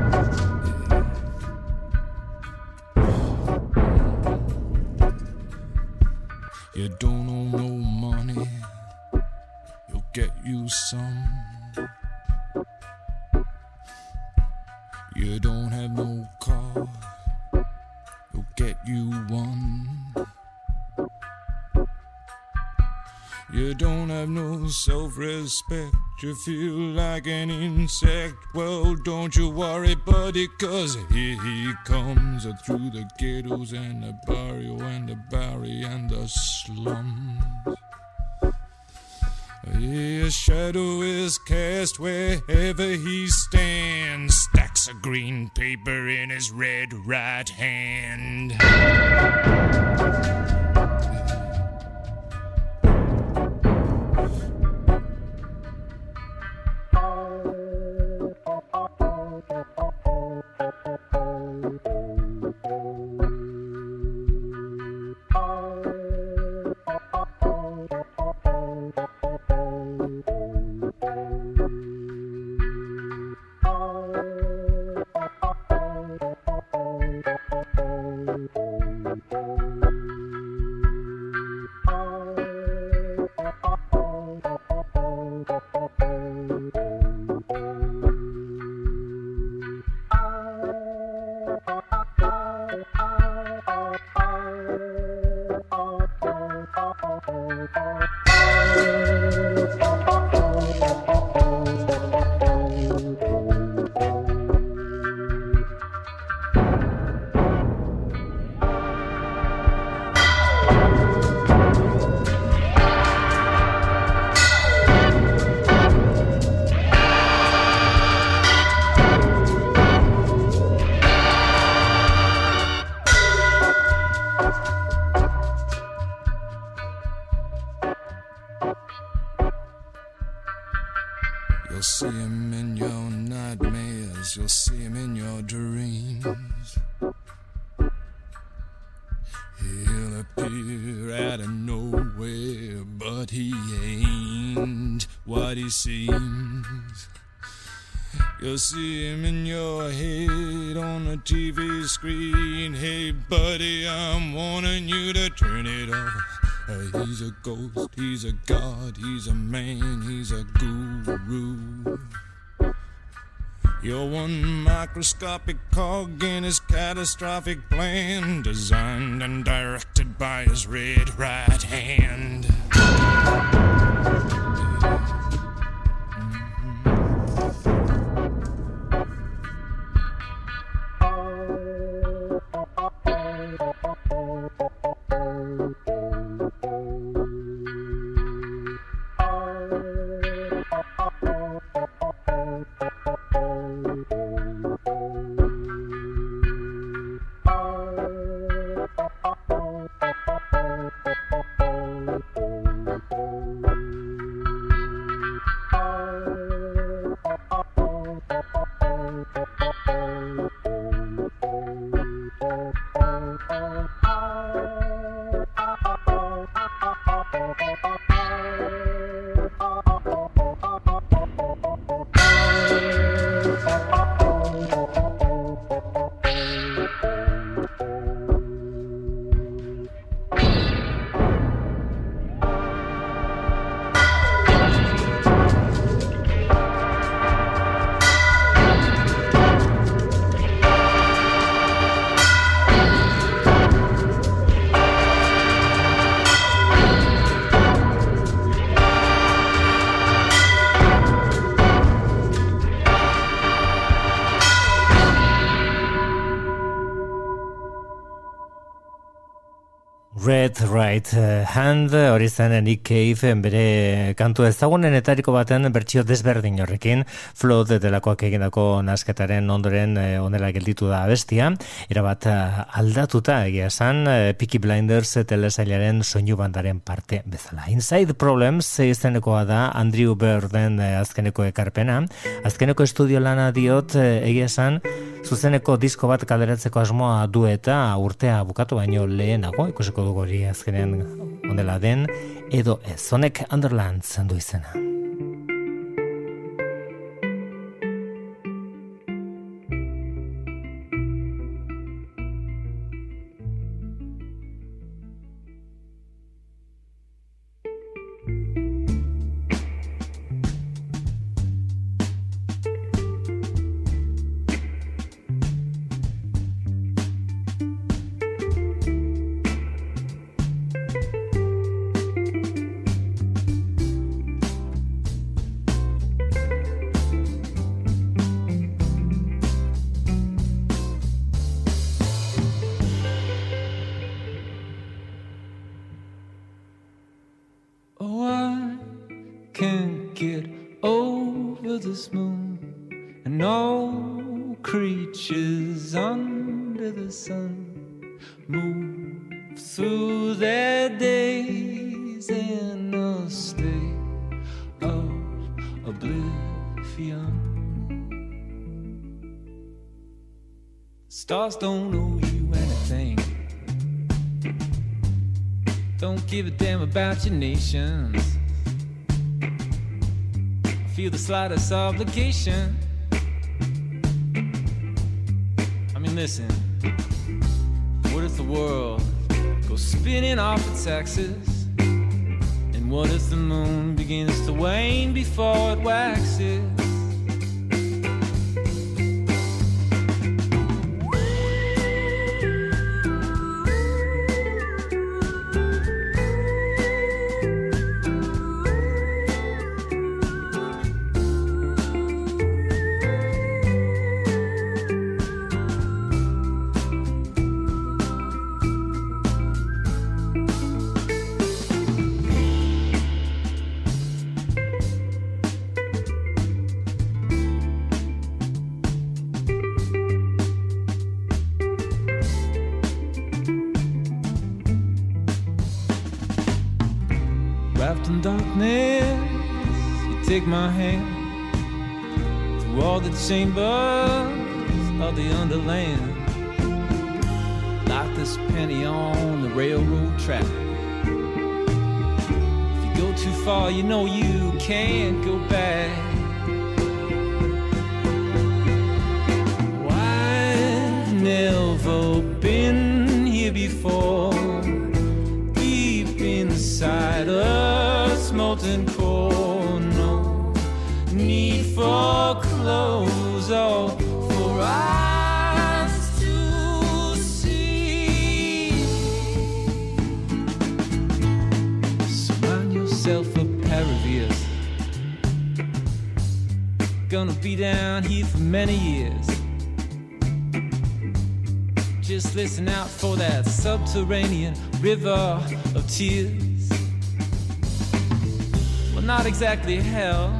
Some. You don't have no car, you'll get you one. You don't have no self respect, you feel like an insect. Well, don't you worry, buddy, cause here he comes through the ghettos and the barrio and the barry and the slums. His shadow is cast wherever he stands. Stacks of green paper in his red right hand. Catastrophic plan, designed and directed by his red right hand. Hand hori zen Nick Cave bere kantu ezagunenetariko baten bertsio desberdin horrekin. Flood delakoak egindako nasketaren ondoren eh, onela gelditu da bestia. Erabat eh, aldatuta egia esan eh, Peaky Blinders telesailaren soinu bandaren parte bezala. Inside Problems izenekoa da Andrew Birden eh, azkeneko ekarpena. Azkeneko estudio lana diot egia esan zuzeneko disko bat kaleratzeko asmoa du eta urtea bukatu baino lehenago ikusiko dugu hori azkenean ondela den edo ez honek Underlands du izena. About. Feel the slightest obligation. I mean, listen. What if the world goes spinning off its axis? And what if the moon begins to wane before it waxes? My hand through all the chambers of the underland. Like this penny on the railroad track. If you go too far, you know you can't go back. Gonna be down here for many years. Just listen out for that subterranean river of tears. Well, not exactly hell,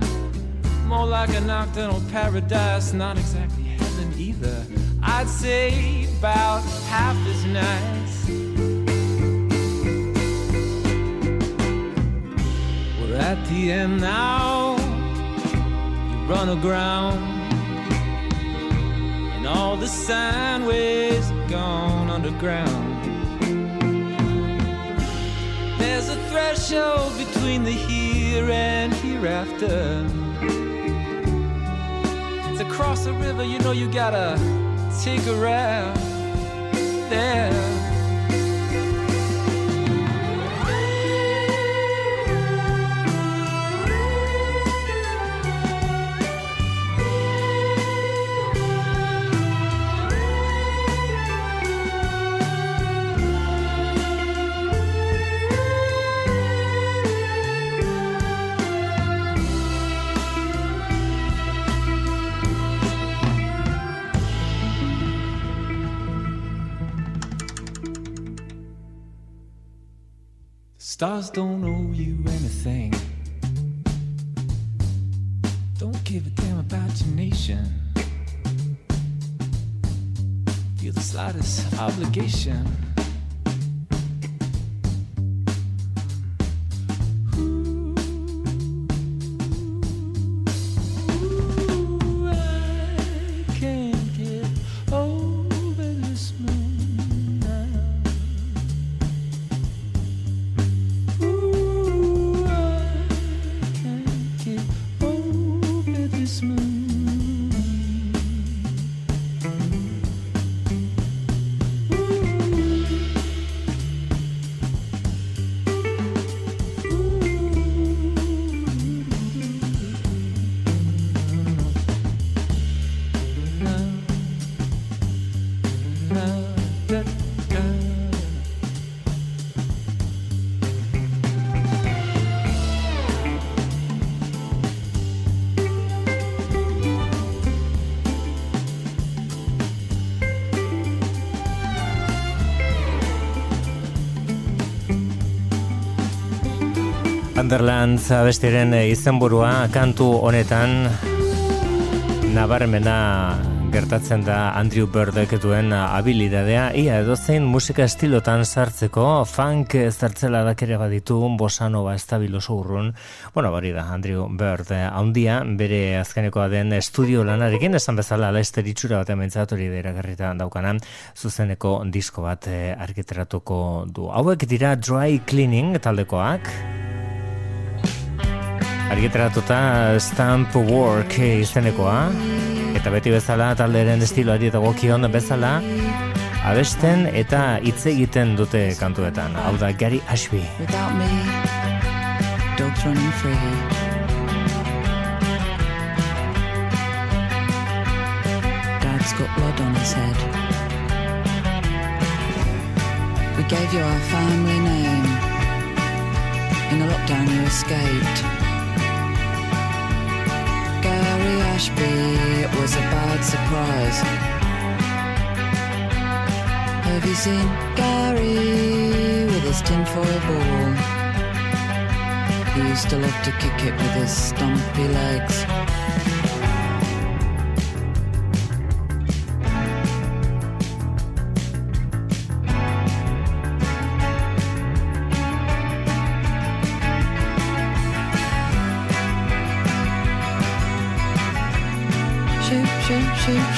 more like a nocturnal paradise, not exactly heaven either. I'd say about half as nice. We're at the end now, run aground. And all the sine gone underground. There's a threshold between the here and hereafter. To cross a river, you know you gotta take a raft there. Stars don't owe you anything. Don't give a damn about your nation. Feel the slightest obligation. Underland abestiren eh, izenburua kantu honetan. Nabarmena gertatzen da Andrew Birdek duen habilidadea. Ia edozein musika estilotan sartzeko funk zertzela dakere baditu bosanova estabilo urrun bueno hori da Andrew Bird. Haundia bere azkenekoa den estudio lanarekin esan bezala Lester itxura bat ementzat hori da daukana. Zuzeneko disko bat eh, argiteratuko du. Hauek dira dry cleaning taldekoak argitaratuta Stamp Work izenekoa eta beti bezala talderen estiloari dagokion bezala abesten eta hitz egiten dute kantuetan hau da Gary Ashby Without me, dogs running free. Dad's got blood on his head. We gave you our family name. In the lockdown, you escaped. Gary Ashby, it was a bad surprise. Have you seen Gary with his tinfoil ball? He used to love to kick it with his stumpy legs.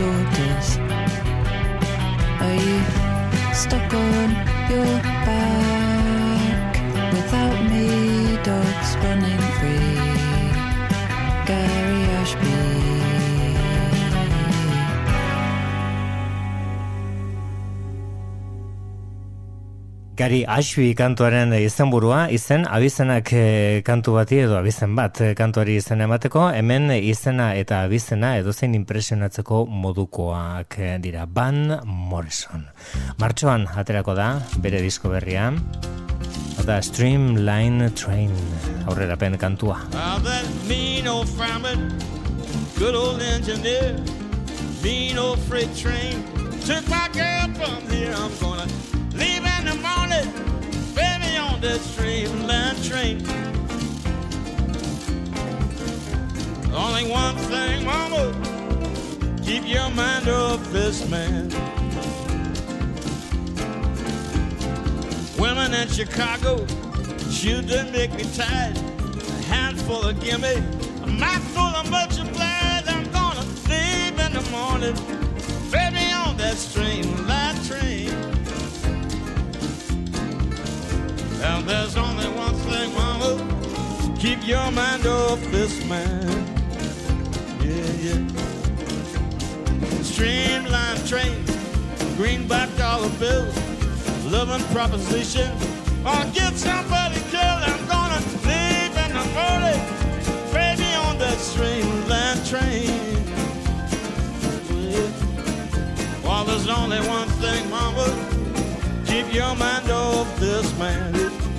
daughters. Are you stuck on your Gary Ashby kantuaren izenburua, izen abizenak eh, kantu bati edo abizen bat eh, kantuari izena emateko, hemen izena eta abizena edozein impresionatzeko modukoak eh, dira. Van Morrison. Martxoan aterako da, bere disko berria. Da Streamline Train aurrerapen kantua. Ah, good old engineer, mean old freight train. Took my girl from here. I'm gonna the morning, baby, on that streamline train. Only one thing, mama, keep your mind off this man. Women in Chicago, shoot make me tired. A handful of gimme, a mouthful of multiplied. I'm gonna leave in the morning, baby, on that streamline train. And there's only one thing, mama, keep your mind off this man. Yeah, yeah. Streamline train, greenback dollar bills, loving proposition. I'll get somebody killed. I'm gonna leave in the morning, baby, on that streamline train. Well, there's only one thing, mama. Keep your mind off this man.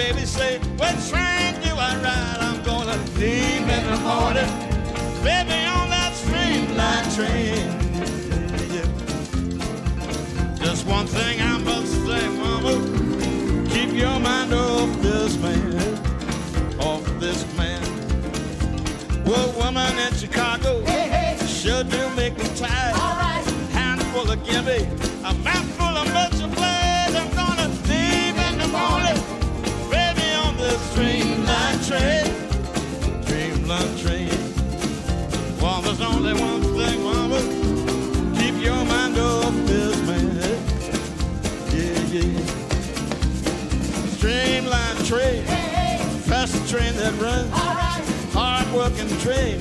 baby, say, What train do I ride? I'm gonna leave in the morning, baby, on that streamline train. Yeah. Just one thing I must say, mama, keep your mind off this man, off this man. Well, woman in Chicago, sure do make me tired. All right. Handful of gimme, a mouthful of much this train, streamline train. Well, there's only one thing, mama, keep your mind off this man. Yeah, yeah. Streamline train, fast train that runs. Hard working train,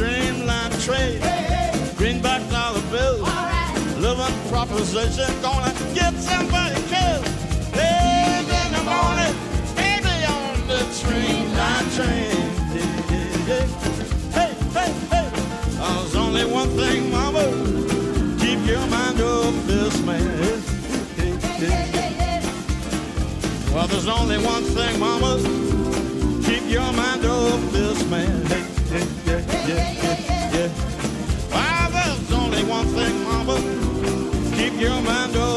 Streamline train, greenback dollar bills, living proposition, gonna get somebody killed. Late in the morning, baby, on the streamline train. Hey, hey, hey. There's only one thing, mama, keep your mind off this man. Hey, hey, hey. Well, there's only one thing, mama, keep your mind off this man. Hey, yeah, yeah, yeah, yeah. Well, there's only one thing, mama, keep your mind off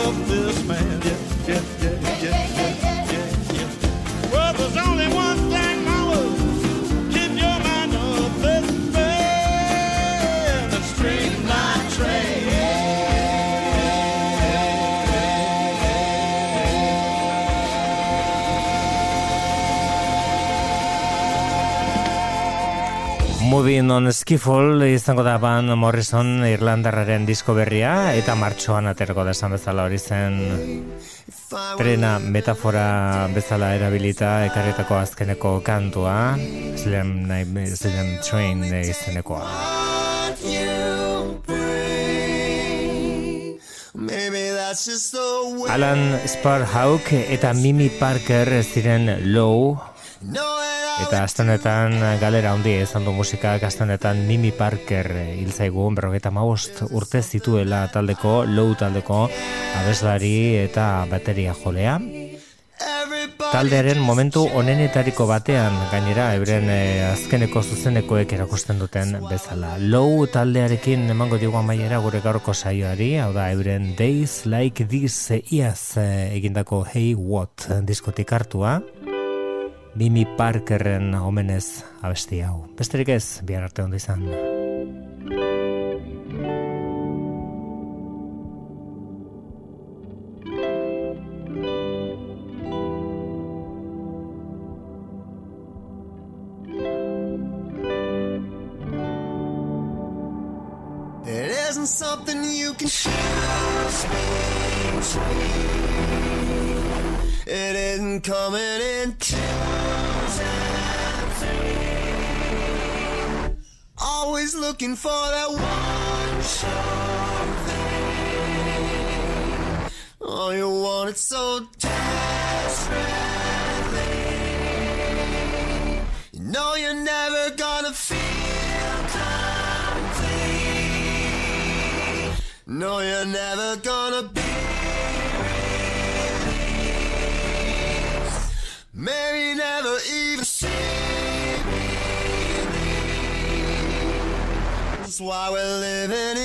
Moving on Skiffle izango da Van Morrison Irlandarraren disko berria eta martxoan aterako da esan bezala hori zen trena metafora bezala erabilita ekarretako azkeneko kantua Slam, Slam Train izenekoa. Alan Sparhawk eta Mimi Parker ziren low Eta astenetan galera handia izan du musikak astenetan Mimi Parker hil zaigu berrogeita urte zituela taldeko, low taldeko abeslari eta bateria jolea. Taldearen momentu onenetariko batean gainera euren eh, azkeneko zuzenekoek erakusten duten bezala. Low taldearekin emango digu amaiera gure gaurko saioari, hau da euren Days Like This eh, iaz eh, egindako Hey What diskotik hartua. Mimi Parkerren omenez abesti hau. Besterik ez, bihar arte ondo izan. It isn't something you can between. Coming in. Always looking for that one sure thing. Oh, you want it so desperately. You know you're never gonna feel complete. No, you're never gonna be why we're living